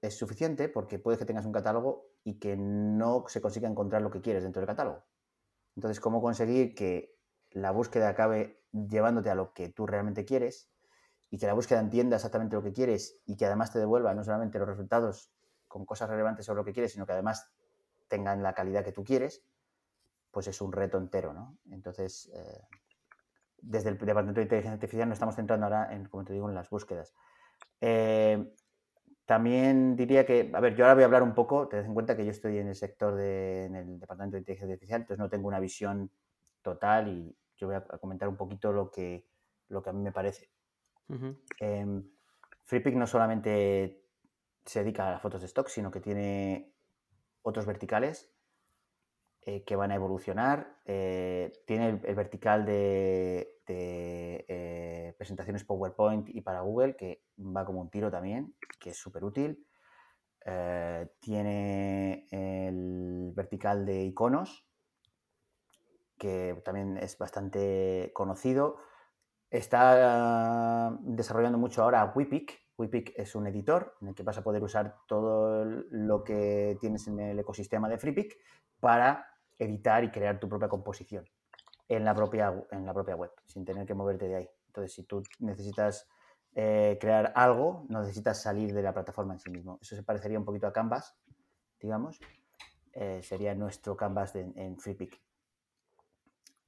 es suficiente porque puede que tengas un catálogo y que no se consiga encontrar lo que quieres dentro del catálogo. Entonces, ¿cómo conseguir que la búsqueda acabe llevándote a lo que tú realmente quieres y que la búsqueda entienda exactamente lo que quieres y que además te devuelva no solamente los resultados con cosas relevantes sobre lo que quieres, sino que además tengan la calidad que tú quieres, pues es un reto entero, ¿no? Entonces, eh, desde el Departamento de Inteligencia Artificial nos estamos centrando ahora, en, como te digo, en las búsquedas. Eh, también diría que, a ver, yo ahora voy a hablar un poco, ten en cuenta que yo estoy en el sector de, en el Departamento de Inteligencia Artificial, entonces no tengo una visión total y yo voy a comentar un poquito lo que, lo que a mí me parece. Ujú. Eh, FreePick no solamente se dedica a las fotos de stock, sino que tiene otros verticales eh, que van a evolucionar. Eh, tiene el, el vertical de, de, eh, presentaciones PowerPoint y para Google, que va como un tiro también, que es súper útil. Eh, tiene el vertical de iconos, que también es bastante conocido. Está desarrollando mucho ahora Wipic. Wipic es un editor en el que vas a poder usar todo lo que tienes en el ecosistema de FreePic para editar y crear tu propia composición en la propia, en la propia web, sin tener que moverte de ahí. Entonces, si tú necesitas eh, crear algo, no necesitas salir de la plataforma en sí mismo. Eso se parecería un poquito a Canvas, digamos. Eh, sería nuestro Canvas en FreePic.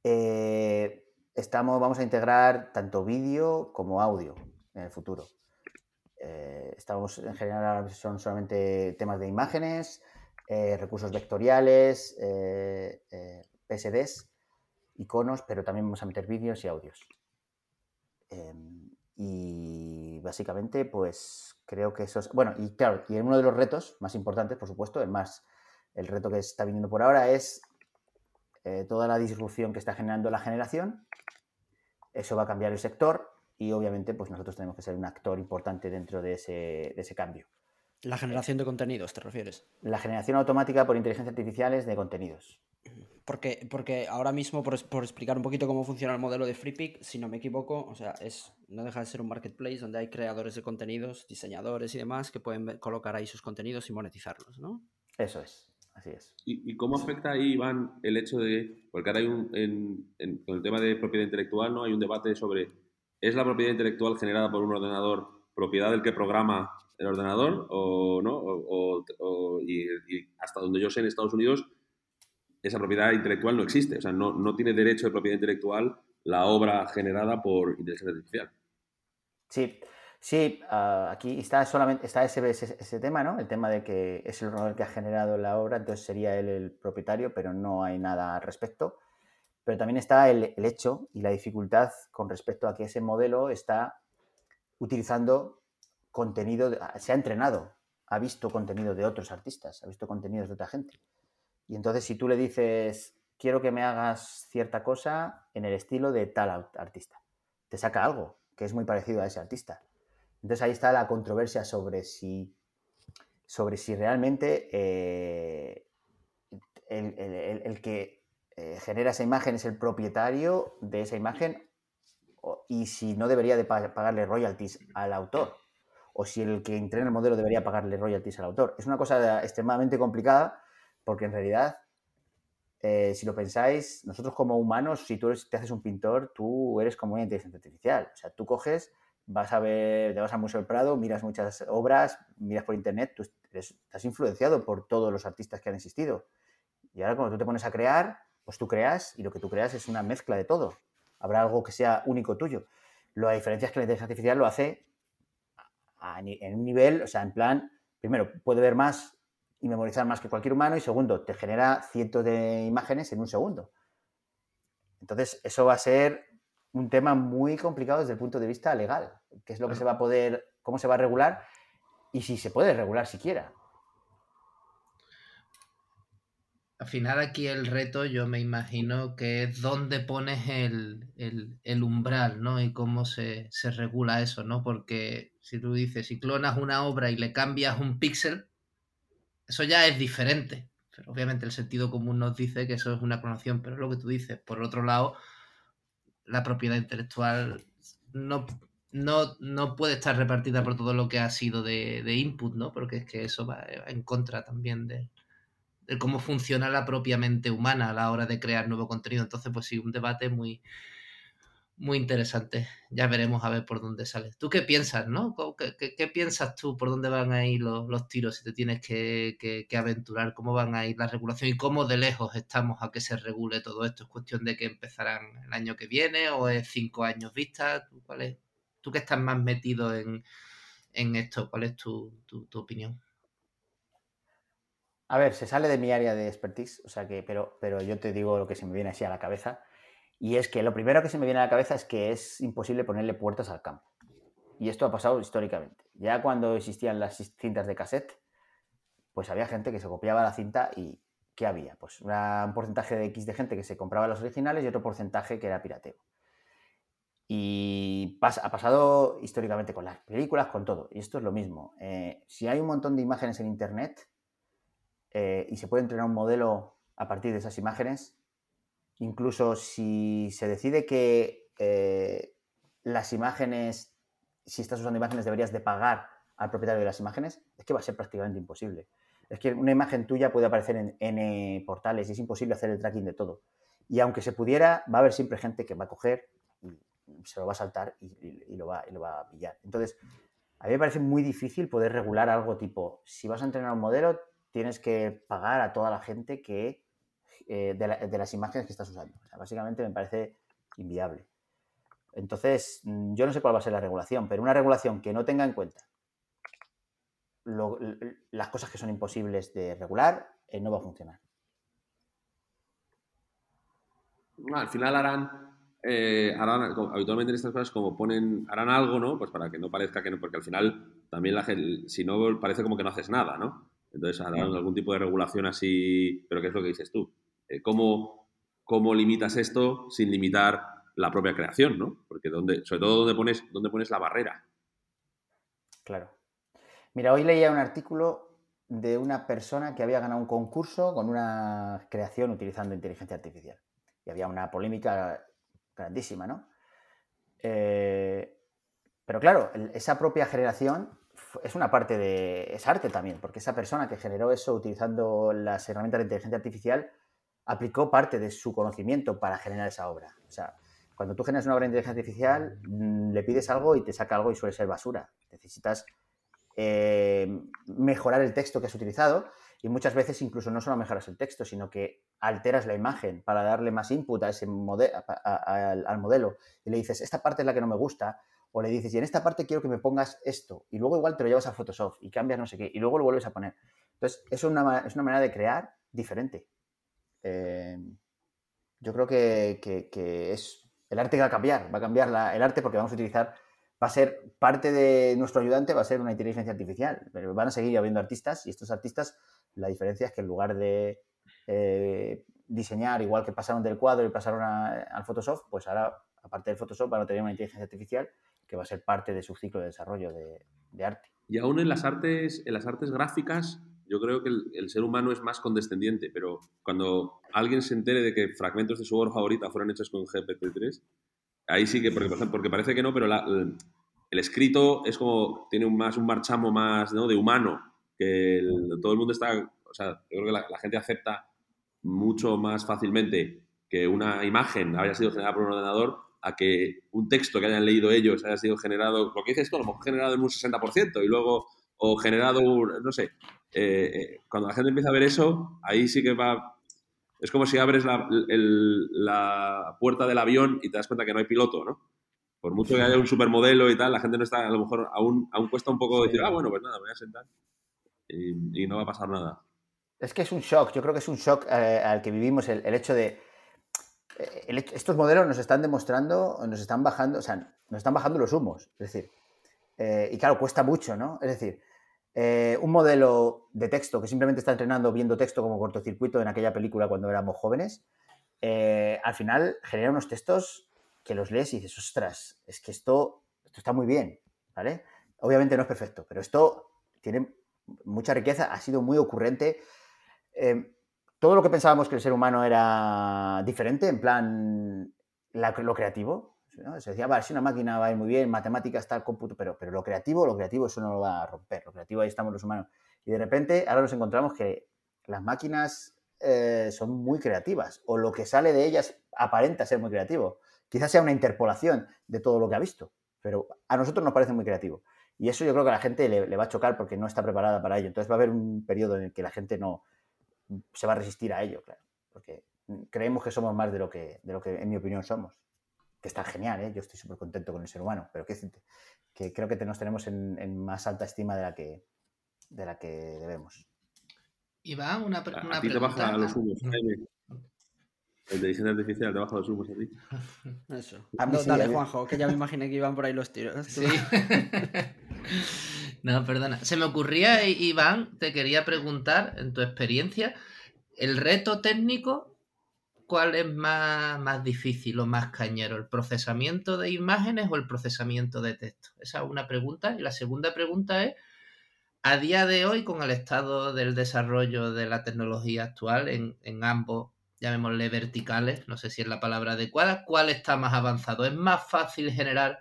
Eh, estamos, vamos a integrar tanto vídeo como audio en el futuro. Estamos en general son solamente temas de imágenes, recursos vectoriales, PSDs, iconos, pero también vamos a meter vídeos y audios. Em, y básicamente, pues creo que eso es. Bueno, y claro, y uno de los retos más importantes, por supuesto, el más, el reto que está viniendo por ahora es eh, toda la disrupción que está generando la generación. Eso va a cambiar el sector y obviamente, pues nosotros tenemos que ser un actor importante dentro de ese, de ese cambio. La generación de contenidos, ¿te refieres? La generación automática por inteligencia artificial es de contenidos. Porque, porque ahora mismo, por, por explicar un poquito cómo funciona el modelo de FreePick, si no me equivoco, o sea, es, no deja de ser un marketplace donde hay creadores de contenidos, diseñadores y demás que pueden ver- colocar ahí sus contenidos y monetizarlos, ¿no? Eso es. Así es. ¿Y, cómo afecta ahí, Iván, el hecho de, porque ahora hay un, en, con el tema de propiedad intelectual, ¿no? Hay un debate sobre, ¿es la propiedad intelectual generada por un ordenador propiedad del que programa el ordenador o no? O, y, hasta donde yo sé, en Estados Unidos, esa propiedad intelectual no existe. O sea, no, no tiene derecho de propiedad intelectual la obra generada por inteligencia artificial. Sí, Sí, ah, aquí está solamente está ese, ese, tema, ¿no? El tema de que es el ordenador que ha generado la obra, entonces sería él el propietario, pero no hay nada al respecto. Pero también está el, hecho y la dificultad con respecto a que ese modelo está utilizando contenido, se ha entrenado, ha visto contenido de otros artistas, ha visto contenidos de otra gente. Y entonces si tú le dices, quiero que me hagas cierta cosa en el estilo de tal artista, te saca algo que es muy parecido a ese artista entonces ahí está la controversia sobre si, sobre si realmente eh, el, que eh, genera esa imagen es el propietario de esa imagen y si no debería de pagarle royalties al autor o si el que entrena el modelo debería pagarle royalties al autor. Es una cosa extremadamente complicada porque en realidad, eh, si lo pensáis, nosotros como humanos, si tú te haces un pintor, tú eres como una inteligencia artificial. O sea, tú coges vas a ver, te vas al Museo del Prado, miras muchas obras, miras por internet, tú estás influenciado por todos los artistas que han existido. Y ahora cuando tú te pones a crear, pues tú creas y lo que tú creas es una mezcla de todo. Habrá algo que sea único tuyo. La diferencia es que la inteligencia artificial lo hace en un nivel, o sea, en plan, primero, puede ver más y memorizar más que cualquier humano y segundo, te genera cientos de imágenes en un segundo. Entonces, eso va a ser un tema muy complicado desde el punto de vista legal. ¿Qué es lo que se va a poder, cómo se va a regular y si se puede regular siquiera? Al final aquí el reto yo me imagino que es dónde pones el, umbral, ¿no? Y cómo se, se, regula eso, ¿no? Porque si tú dices, si clonas una obra y le cambias un píxel, eso ya es diferente. Pero obviamente el sentido común nos dice que eso es una clonación, pero es lo que tú dices. Por otro lado, la propiedad intelectual no, no, puede estar repartida por todo lo que ha sido de, input, ¿no? Porque es que eso va en contra también de, cómo funciona la propia mente humana a la hora de crear nuevo contenido. Entonces, pues sí, un debate muy, muy interesante. Ya veremos a ver por dónde sale. ¿Tú qué piensas, no? ¿Qué, piensas tú por dónde van a ir los, tiros si te tienes que, aventurar? ¿Cómo van a ir la regulación y cómo de lejos estamos a que se regule todo esto? ¿Es cuestión de que empezarán el año que viene o es cinco años vista? ¿Tú, cuál es? ¿Tú que estás más metido en, esto? ¿Cuál es tu, tu, opinión? A ver, se sale de mi área de expertise, o sea que, pero, pero yo te digo lo que se me viene así a la cabeza. Y es que lo primero que se me viene a la cabeza es que es imposible ponerle puertas al campo. Y esto ha pasado históricamente. Ya cuando existían las cintas de cassette, pues había gente que se copiaba la cinta y ¿qué había? Pues un porcentaje de X de gente que se compraba las originales y otro porcentaje que era pirateo. Y ha pasado históricamente con las películas, con todo. Y esto es lo mismo. Eh, si hay un montón de imágenes en Internet eh, y se puede entrenar un modelo a partir de esas imágenes, Incluso si se decide que eh, las imágenes, si estás usando imágenes, deberías de pagar al propietario de las imágenes, es que va a ser prácticamente imposible. Es que una imagen tuya puede aparecer en N portales y es imposible hacer el tracking de todo. Y aunque se pudiera, va a haber siempre gente que va a coger y se lo va a saltar y, lo, va, y lo va a pillar. Entonces, a mí me parece muy difícil poder regular algo tipo, si vas a entrenar un modelo, tienes que pagar a toda la gente que eh, de, las imágenes que estás usando. básicamente me parece inviable. Entonces, mm, yo no sé cuál va a ser la regulación, pero una regulación que no tenga en cuenta las cosas que son imposibles de regular eh, no va a funcionar. al final harán, eh, harán, habitualmente en estas cosas, como ponen, harán algo, ¿no? Pues para que no parezca que no, porque al final también la gente, si no, parece como que no haces nada, ¿no? Entonces harán algún tipo de regulación así, pero ¿qué es lo que dices tú? Eh, cómo, limitas esto sin limitar la propia creación, ¿no? Porque donde, sobre todo dónde pones, dónde pones la barrera. Claro. Mira, hoy leía un artículo de una persona que había ganado un concurso con una creación utilizando inteligencia artificial. Y había una polémica grandísima, ¿no? Eh, pero claro, esa propia generación es una parte de. es arte también, porque esa persona que generó eso utilizando las herramientas de inteligencia artificial aplicó parte de su conocimiento para generar esa obra. O sea, cuando tú generas una obra de inteligencia artificial, mm, le pides algo y te saca algo y suele ser basura. Necesitas eh, mejorar el texto que has utilizado y muchas veces incluso no solo mejoras el texto, sino que alteras la imagen para darle más input a ese al modelo y le dices, esta parte es la que no me gusta, o le dices, y en esta parte quiero que me pongas esto, y luego igual te lo llevas a Photoshop y cambias no sé qué, y luego lo vuelves a poner. Entonces, es una, es una manera de crear diferente. Eh, yo creo que, es el arte que va a cambiar, va a cambiar el arte porque vamos a utilizar, va a ser parte de nuestro ayudante, va a ser una inteligencia artificial, pero van a seguir habiendo artistas y estos artistas, la diferencia es que en lugar de eh, diseñar igual que pasaron del cuadro y pasaron al Photoshop, pues ahora, aparte del Photoshop, van a tener una inteligencia artificial que va a ser parte de su ciclo de desarrollo de, de arte. Y aún en las artes, en las artes gráficas, yo creo que el, ser humano es más condescendiente, pero cuando alguien se entere de que fragmentos de su obra favorita fueron hechos con GPT-3, ahí sí que, porque, porque parece que no, pero el, escrito es como, tiene un, más un marchamo más ¿no? de humano, que todo el mundo está, o sea, yo creo que la, gente acepta mucho más fácilmente que una imagen haya sido generada por un ordenador a que un texto que hayan leído ellos haya sido generado, lo que dices tú, lo hemos generado en un 60% y luego, o generado, no sé, eh, eh, cuando la gente empieza a ver eso, ahí sí que va. Es como si abres la, la, puerta del avión y te das cuenta que no hay piloto, ¿no? Por mucho que haya un supermodelo y tal, la gente no está, a lo mejor aún, aún cuesta un poco decir, ah, bueno, pues nada, me voy a sentar y, no va a pasar nada. Es que es un shock, yo creo que es un shock eh, al que vivimos el, hecho de. estos modelos nos están demostrando, nos están bajando, o sea, nos están bajando los humos. Es decir, y claro, cuesta mucho, ¿no? Es decir, eh, un modelo de texto que simplemente está entrenando viendo texto como cortocircuito en aquella película cuando éramos jóvenes, eh, al final genera unos textos que los lees y dices, ostras, es que esto, esto está muy bien, ¿vale? Obviamente no es perfecto, pero esto tiene mucha riqueza, ha sido muy ocurrente. Eh, todo lo que pensábamos que el ser humano era diferente, en plan lo creativo, se decía, vale, si una máquina va a ir muy bien, matemáticas, el cómputo, pero, pero lo creativo, lo creativo eso no lo va a romper, lo creativo ahí estamos los humanos. Y de repente ahora nos encontramos que las máquinas eh, son muy creativas, o lo que sale de ellas aparenta ser muy creativo. Quizás sea una interpolación de todo lo que ha visto, pero a nosotros nos parece muy creativo. Y eso yo creo que a la gente le, va a chocar porque no está preparada para ello. Entonces va a haber un periodo en el que la gente no se va a resistir a ello, claro, porque creemos que somos más de lo que, de lo que en mi opinión somos que está genial, ¿eh? yo estoy súper contento con el ser humano, pero que, que creo que nos tenemos en, más alta estima de la que, de la que debemos. Iván, una, una a ti te baja los humos, La inteligencia artificial te baja los humos a ti. Eso. dale, Juanjo, que ya me imaginé que iban por ahí los tiros. Sí. no, perdona. Se me ocurría, Iván, te quería preguntar, en tu experiencia, el reto técnico cuál es más, más, difícil o más cañero, el procesamiento de imágenes o el procesamiento de texto. Esa es una pregunta. Y la segunda pregunta es, a día de hoy, con el estado del desarrollo de la tecnología actual en, en ambos, llamémosle verticales, no sé si es la palabra adecuada, ¿cuál está más avanzado? ¿Es más fácil generar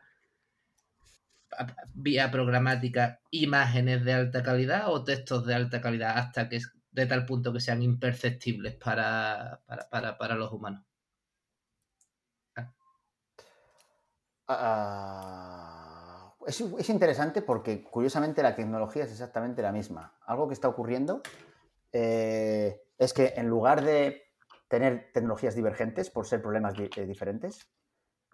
vía programática imágenes de alta calidad o textos de alta calidad hasta que de tal punto que sean imperceptibles para, los humanos. Ah. Ah, es, interesante porque curiosamente la tecnología es exactamente la misma. Algo que está ocurriendo eh, es que en lugar de tener tecnologías divergentes por ser problemas eh, diferentes,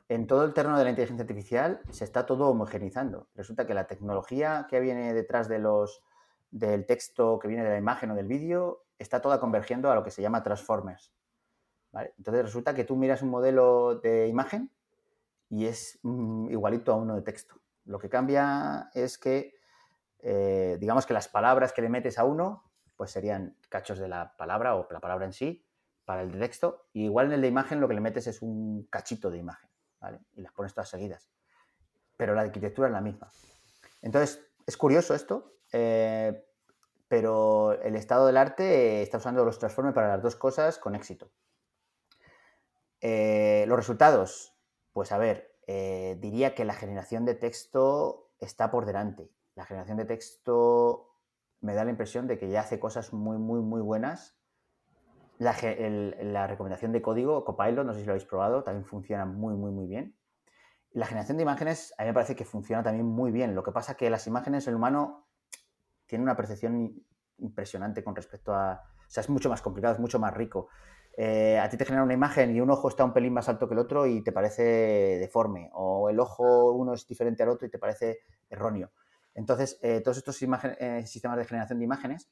en todo el terreno de la inteligencia artificial se está todo homogenizando. Resulta que la tecnología que viene detrás de los del texto que viene de la imagen o del vídeo está toda convergiendo a lo que se llama transformers. Entonces resulta que tú miras un modelo de imagen y es mm, igualito a uno de texto. Lo que cambia es que, eh, digamos que las palabras que le metes a uno, pues serían cachos de la palabra o la palabra en sí para el de texto. Y igual en el de imagen lo que le metes es un cachito de imagen, Y las pones todas seguidas. Pero la arquitectura es la misma. Entonces, es curioso esto, eh, pero el estado del arte está usando los transformers para las dos cosas con éxito. Eh, los resultados, pues a ver, eh, diría que la generación de texto está por delante. La generación de texto me da la impresión de que ya hace cosas muy, muy, muy buenas. La, la recomendación de código, Copilot, no sé si lo habéis probado, también funciona muy, muy, muy bien. La generación de imágenes a mí me parece que funciona también muy bien. Lo que pasa es que las imágenes, el humano tiene una percepción impresionante con respecto a... O sea, es mucho más complicado, es mucho más rico. Eh, a ti te genera una imagen y un ojo está un pelín más alto que el otro y te parece deforme, o el ojo uno es diferente al otro y te parece erróneo. Entonces, eh, todos estos eh, sistemas de generación de imágenes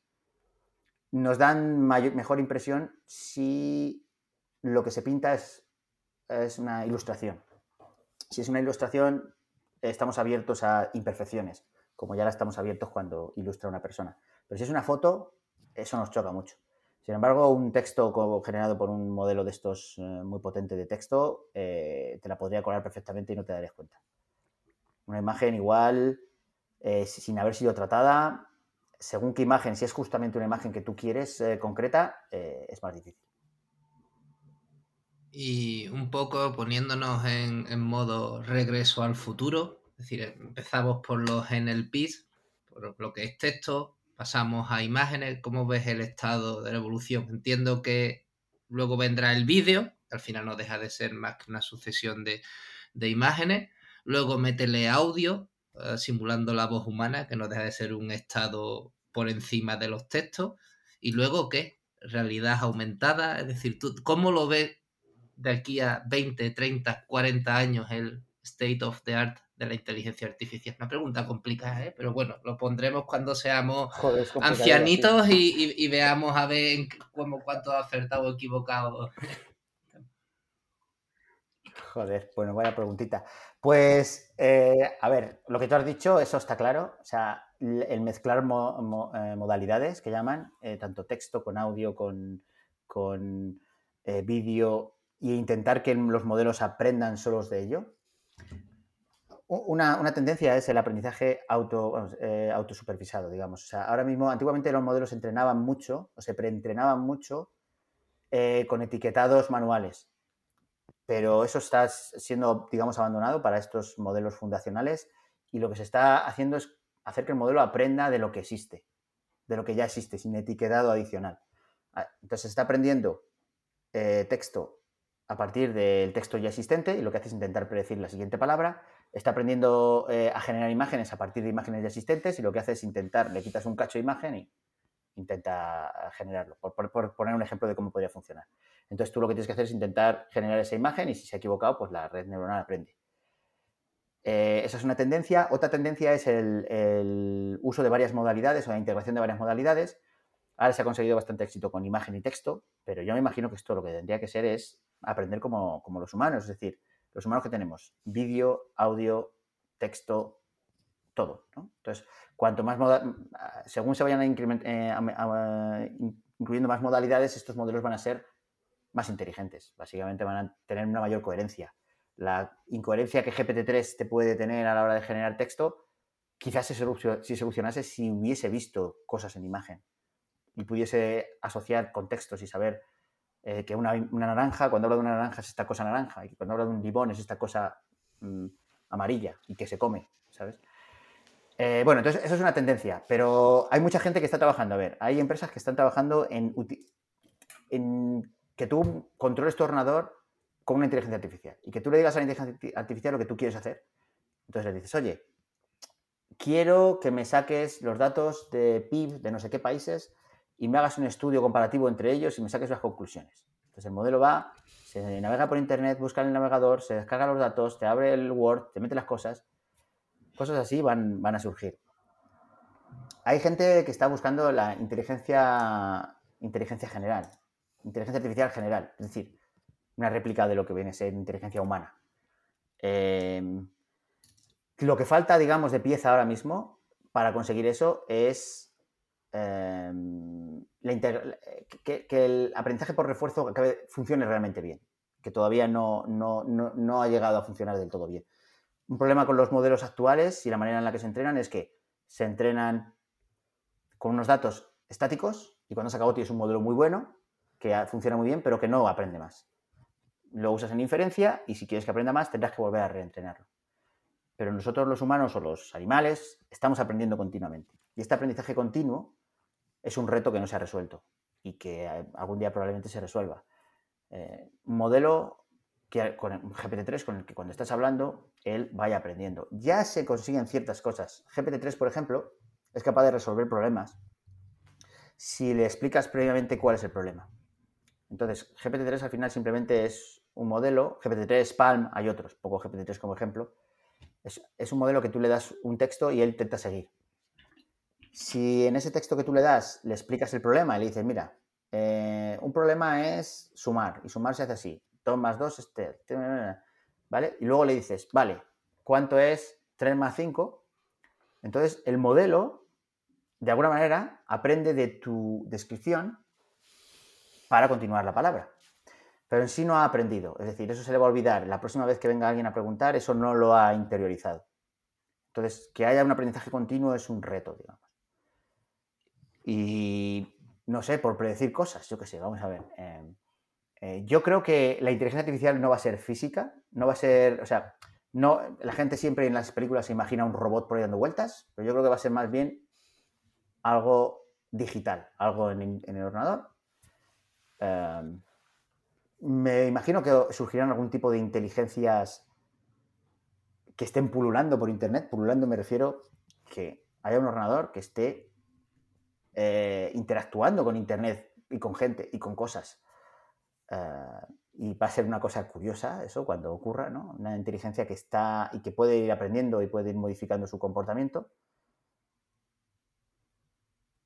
nos dan mejor impresión si lo que se pinta es, es una ilustración. Si es una ilustración, estamos abiertos a imperfecciones, como ya la estamos abiertos cuando ilustra una persona. Pero si es una foto, eso nos choca mucho. Sin embargo, un texto generado por un modelo de estos eh, muy potente de texto, eh, te la podría colar perfectamente y no te darías cuenta. Una imagen igual, eh, sin haber sido tratada, según qué imagen, si es justamente una imagen que tú quieres concreta, es más difícil. Y un poco poniéndonos en, modo regreso al futuro, es decir, empezamos por los NLPs, por lo que es texto, pasamos a imágenes, ¿cómo ves el estado de la evolución? Entiendo que luego vendrá el vídeo, al final no deja de ser más que una sucesión de, imágenes, luego métele audio, eh, simulando la voz humana, que no deja de ser un estado por encima de los textos, y luego qué, realidad aumentada, es decir, ¿tú, ¿cómo lo ves de aquí a 20, 30, 40 años el state of the art de la inteligencia artificial? Una pregunta complicada, ¿eh? pero bueno, lo pondremos cuando seamos ancianitos y, veamos a ver cómo, cuánto ha acertado o equivocado. Joder, bueno, vaya preguntita. Pues, eh, a ver, lo que tú has dicho, eso está claro. O sea, el mezclar eh, modalidades que llaman, eh, tanto texto con audio, con, con vídeo y intentar que los modelos aprendan solos de ello. Una, tendencia es el aprendizaje auto, eh, autosupervisado, digamos. Ahora mismo, antiguamente los modelos entrenaban mucho, o se preentrenaban mucho eh, con etiquetados manuales. Pero eso está siendo, digamos, abandonado para estos modelos fundacionales y lo que se está haciendo es hacer que el modelo aprenda de lo que existe, de lo que ya existe, sin etiquetado adicional. Ah, entonces se está aprendiendo eh, texto a partir del texto ya existente y lo que hace es intentar predecir la siguiente palabra. Está aprendiendo eh, a generar imágenes a partir de imágenes ya existentes y lo que hace es intentar, le quitas un cacho de imagen y intenta generarlo, por, poner un ejemplo de cómo podría funcionar. Entonces tú lo que tienes que hacer es intentar generar esa imagen y si se ha equivocado, pues la red neuronal aprende. Eh, esa es una tendencia. Otra tendencia es el, el, uso de varias modalidades o la integración de varias modalidades. Ahora se ha conseguido bastante éxito con imagen y texto, pero yo me imagino que esto lo que tendría que ser es aprender como, los humanos, es decir, los humanos que tenemos, vídeo, audio, texto, todo. Entonces, cuanto más según se vayan eh, incluyendo más modalidades, estos modelos van a ser más inteligentes. Básicamente van a tener una mayor coherencia. La incoherencia que GPT-3 te puede tener a la hora de generar texto, quizás se, si solucionase si hubiese visto cosas en imagen y pudiese asociar contextos y saber eh, que una, naranja, cuando habla de una naranja es esta cosa naranja, y cuando habla de un limón es esta cosa mm, amarilla y que se come, ¿sabes? Eh, bueno, entonces eso es una tendencia, pero hay mucha gente que está trabajando. A ver, hay empresas que están trabajando en, en que tú controles tu ordenador con una inteligencia artificial y que tú le digas a la inteligencia artificial lo que tú quieres hacer. Entonces le dices, oye, quiero que me saques los datos de PIB de no sé qué países y me hagas un estudio comparativo entre ellos y me saques las conclusiones. Entonces el modelo va, se navega por internet, busca en el navegador, se descarga los datos, te abre el Word, te mete las cosas. Cosas así van, van a surgir. Hay gente que está buscando la inteligencia, inteligencia general, inteligencia artificial general, es decir, una réplica de lo que viene a ser inteligencia humana. Eh, lo que falta, digamos, de pieza ahora mismo para conseguir eso es Em, que, el aprendizaje por refuerzo funcione realmente bien, que todavía no, no, ha llegado a funcionar del todo bien. Un problema con los modelos actuales y la manera en la que se entrenan es que se entrenan con unos datos estáticos y cuando se acabó tienes un modelo muy bueno, que funciona muy bien, pero que no aprende más. Lo usas en inferencia y si quieres que aprenda más tendrás que volver a reentrenarlo. pero nosotros los humanos o los animales estamos aprendiendo continuamente. Y este aprendizaje continuo es un reto que no se ha resuelto y que eh, algún día probablemente se resuelva. Eh, un modelo que con GPT-3 con el que cuando estás hablando, él vaya aprendiendo. Ya se consiguen ciertas cosas. GPT-3, por ejemplo, es capaz de resolver problemas si le explicas previamente cuál es el problema. Entonces, GPT-3 al final simplemente es un modelo, GPT-3, Palm, hay otros, poco GPT-3 como ejemplo, es, es, un modelo que tú le das un texto y él intenta seguir. Si en ese texto que tú le das le explicas el problema y le dices, mira, eh, un problema es sumar, y sumar se hace así, 2 más 2 es 3, ¿vale? Y luego le dices, vale, ¿cuánto es 3 más 5? Entonces, el modelo, de alguna manera, aprende de tu descripción para continuar la palabra. Pero en sí no ha aprendido. Es decir, eso se le va a olvidar. La próxima vez que venga alguien a preguntar, eso no lo ha interiorizado. Entonces, que haya un aprendizaje continuo es un reto, digamos. Y no sé, por predecir cosas, yo qué sé, vamos a ver. Em, eh, yo creo que la inteligencia artificial no va a ser física, no va a ser, o sea, no, la gente siempre en las películas se imagina un robot por ahí dando vueltas, pero yo creo que va a ser más bien algo digital, algo en el ordenador Em, me imagino que surgirán algún tipo de inteligencias que estén pululando por Internet. Pululando me refiero que haya un ordenador que esté eh, interactuando con Internet y con gente y con cosas. Eh, y va a ser una cosa curiosa eso cuando ocurra, ¿no? Una inteligencia que está y que puede ir aprendiendo y puede ir modificando su comportamiento.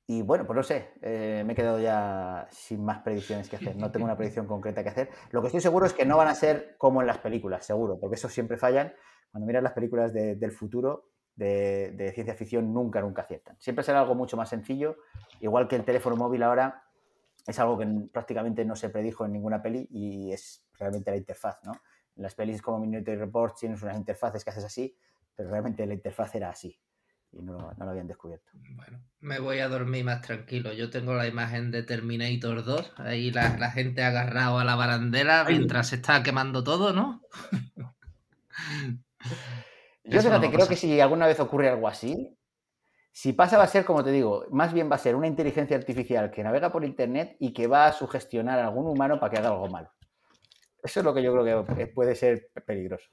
Y bueno, pues no sé, eh, me he quedado ya sin más predicciones que hacer. No tengo una predicción concreta que hacer. Lo que estoy seguro es que no van a ser como en las películas, seguro, porque eso siempre fallan. Cuando miras las películas del futuro, de, ciencia ficción, nunca, nunca aciertan. Siempre será algo mucho más sencillo, igual que el teléfono móvil ahora es algo que prácticamente no se predijo en ninguna peli y es realmente la interfaz, ¿no? En las pelis como Minority Report tienes unas interfaces que haces así, pero realmente la interfaz era así y no, lo habían descubierto. Bueno, me voy a dormir más tranquilo. Yo tengo la imagen de Terminator 2, ahí la, gente agarrado a la barandela mientras se está quemando todo, ¿no? Yo fíjate, creo que si alguna vez ocurre algo así, si pasa va a ser, como te digo, más bien va a ser una inteligencia artificial que navega por Internet y que va a sugestionar a algún humano para que haga algo malo. Eso es lo que yo creo que puede ser peligroso.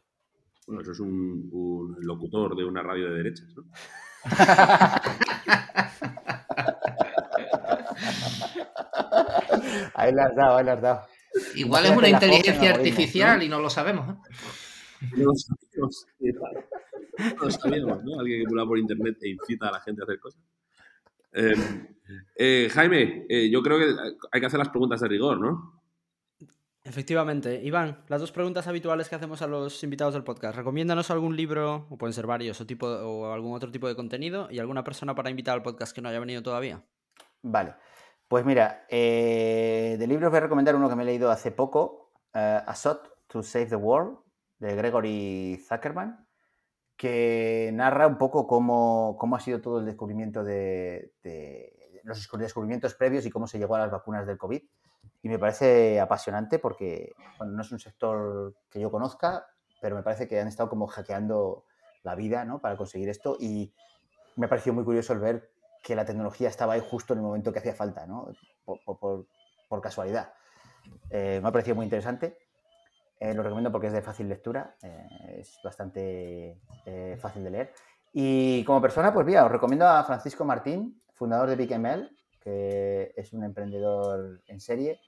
Bueno, eso es un, un locutor de una radio de derechas, ¿no? ahí la has dado, ahí la has dado. Igual es una inteligencia artificial y no lo sabemos. ¿eh? No sabíamos, ¿no? Alguien que pula por internet e incita a la gente a hacer cosas. Eh, eh, Jaime, yo creo que hay que hacer las preguntas de rigor, ¿no? Efectivamente. Iván, las dos preguntas habituales que hacemos a los invitados del podcast. Recomiéndanos algún libro, o pueden ser varios, o, tipo, o algún otro tipo de contenido, y alguna persona para invitar al podcast que no haya venido todavía. Vale. Pues mira, eh, de libros voy a recomendar uno que me he leído hace poco, uh, A to Save the World, de Gregory Zuckerman, que narra un poco cómo, cómo ha sido todo el descubrimiento de, los descubrimientos previos y cómo se llegó a las vacunas del COVID y me parece apasionante porque no es un sector que yo conozca, pero me parece que han estado como hackeando la vida ¿no? para conseguir esto y me ha parecido muy curioso el ver que la tecnología estaba ahí justo en el momento que hacía falta, ¿no? por, por, por casualidad. Eh, me ha parecido muy interesante. Eh, lo recomiendo porque es de fácil lectura, eh, es bastante fácil de leer. Y como persona, pues mira, os recomiendo a Francisco Martín, fundador de BigML, que es un emprendedor en serie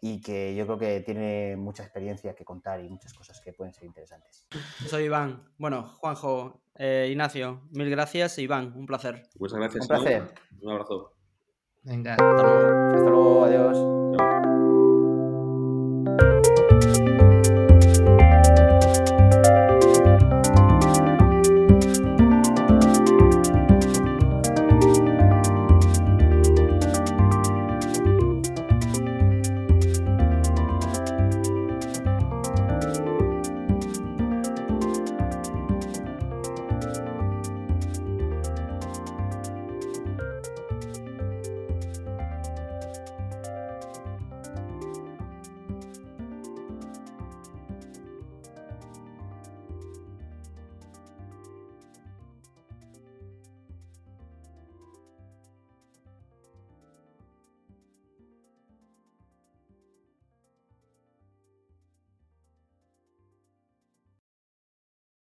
y que yo creo que tiene mucha experiencia que contar y muchas cosas que pueden ser interesantes. Soy Iván. Bueno, Juanjo, eh, Ignacio, mil gracias. Iván, un placer. Muchas gracias. Un placer. Un abrazo. Venga, hasta luego. Hasta luego, adiós.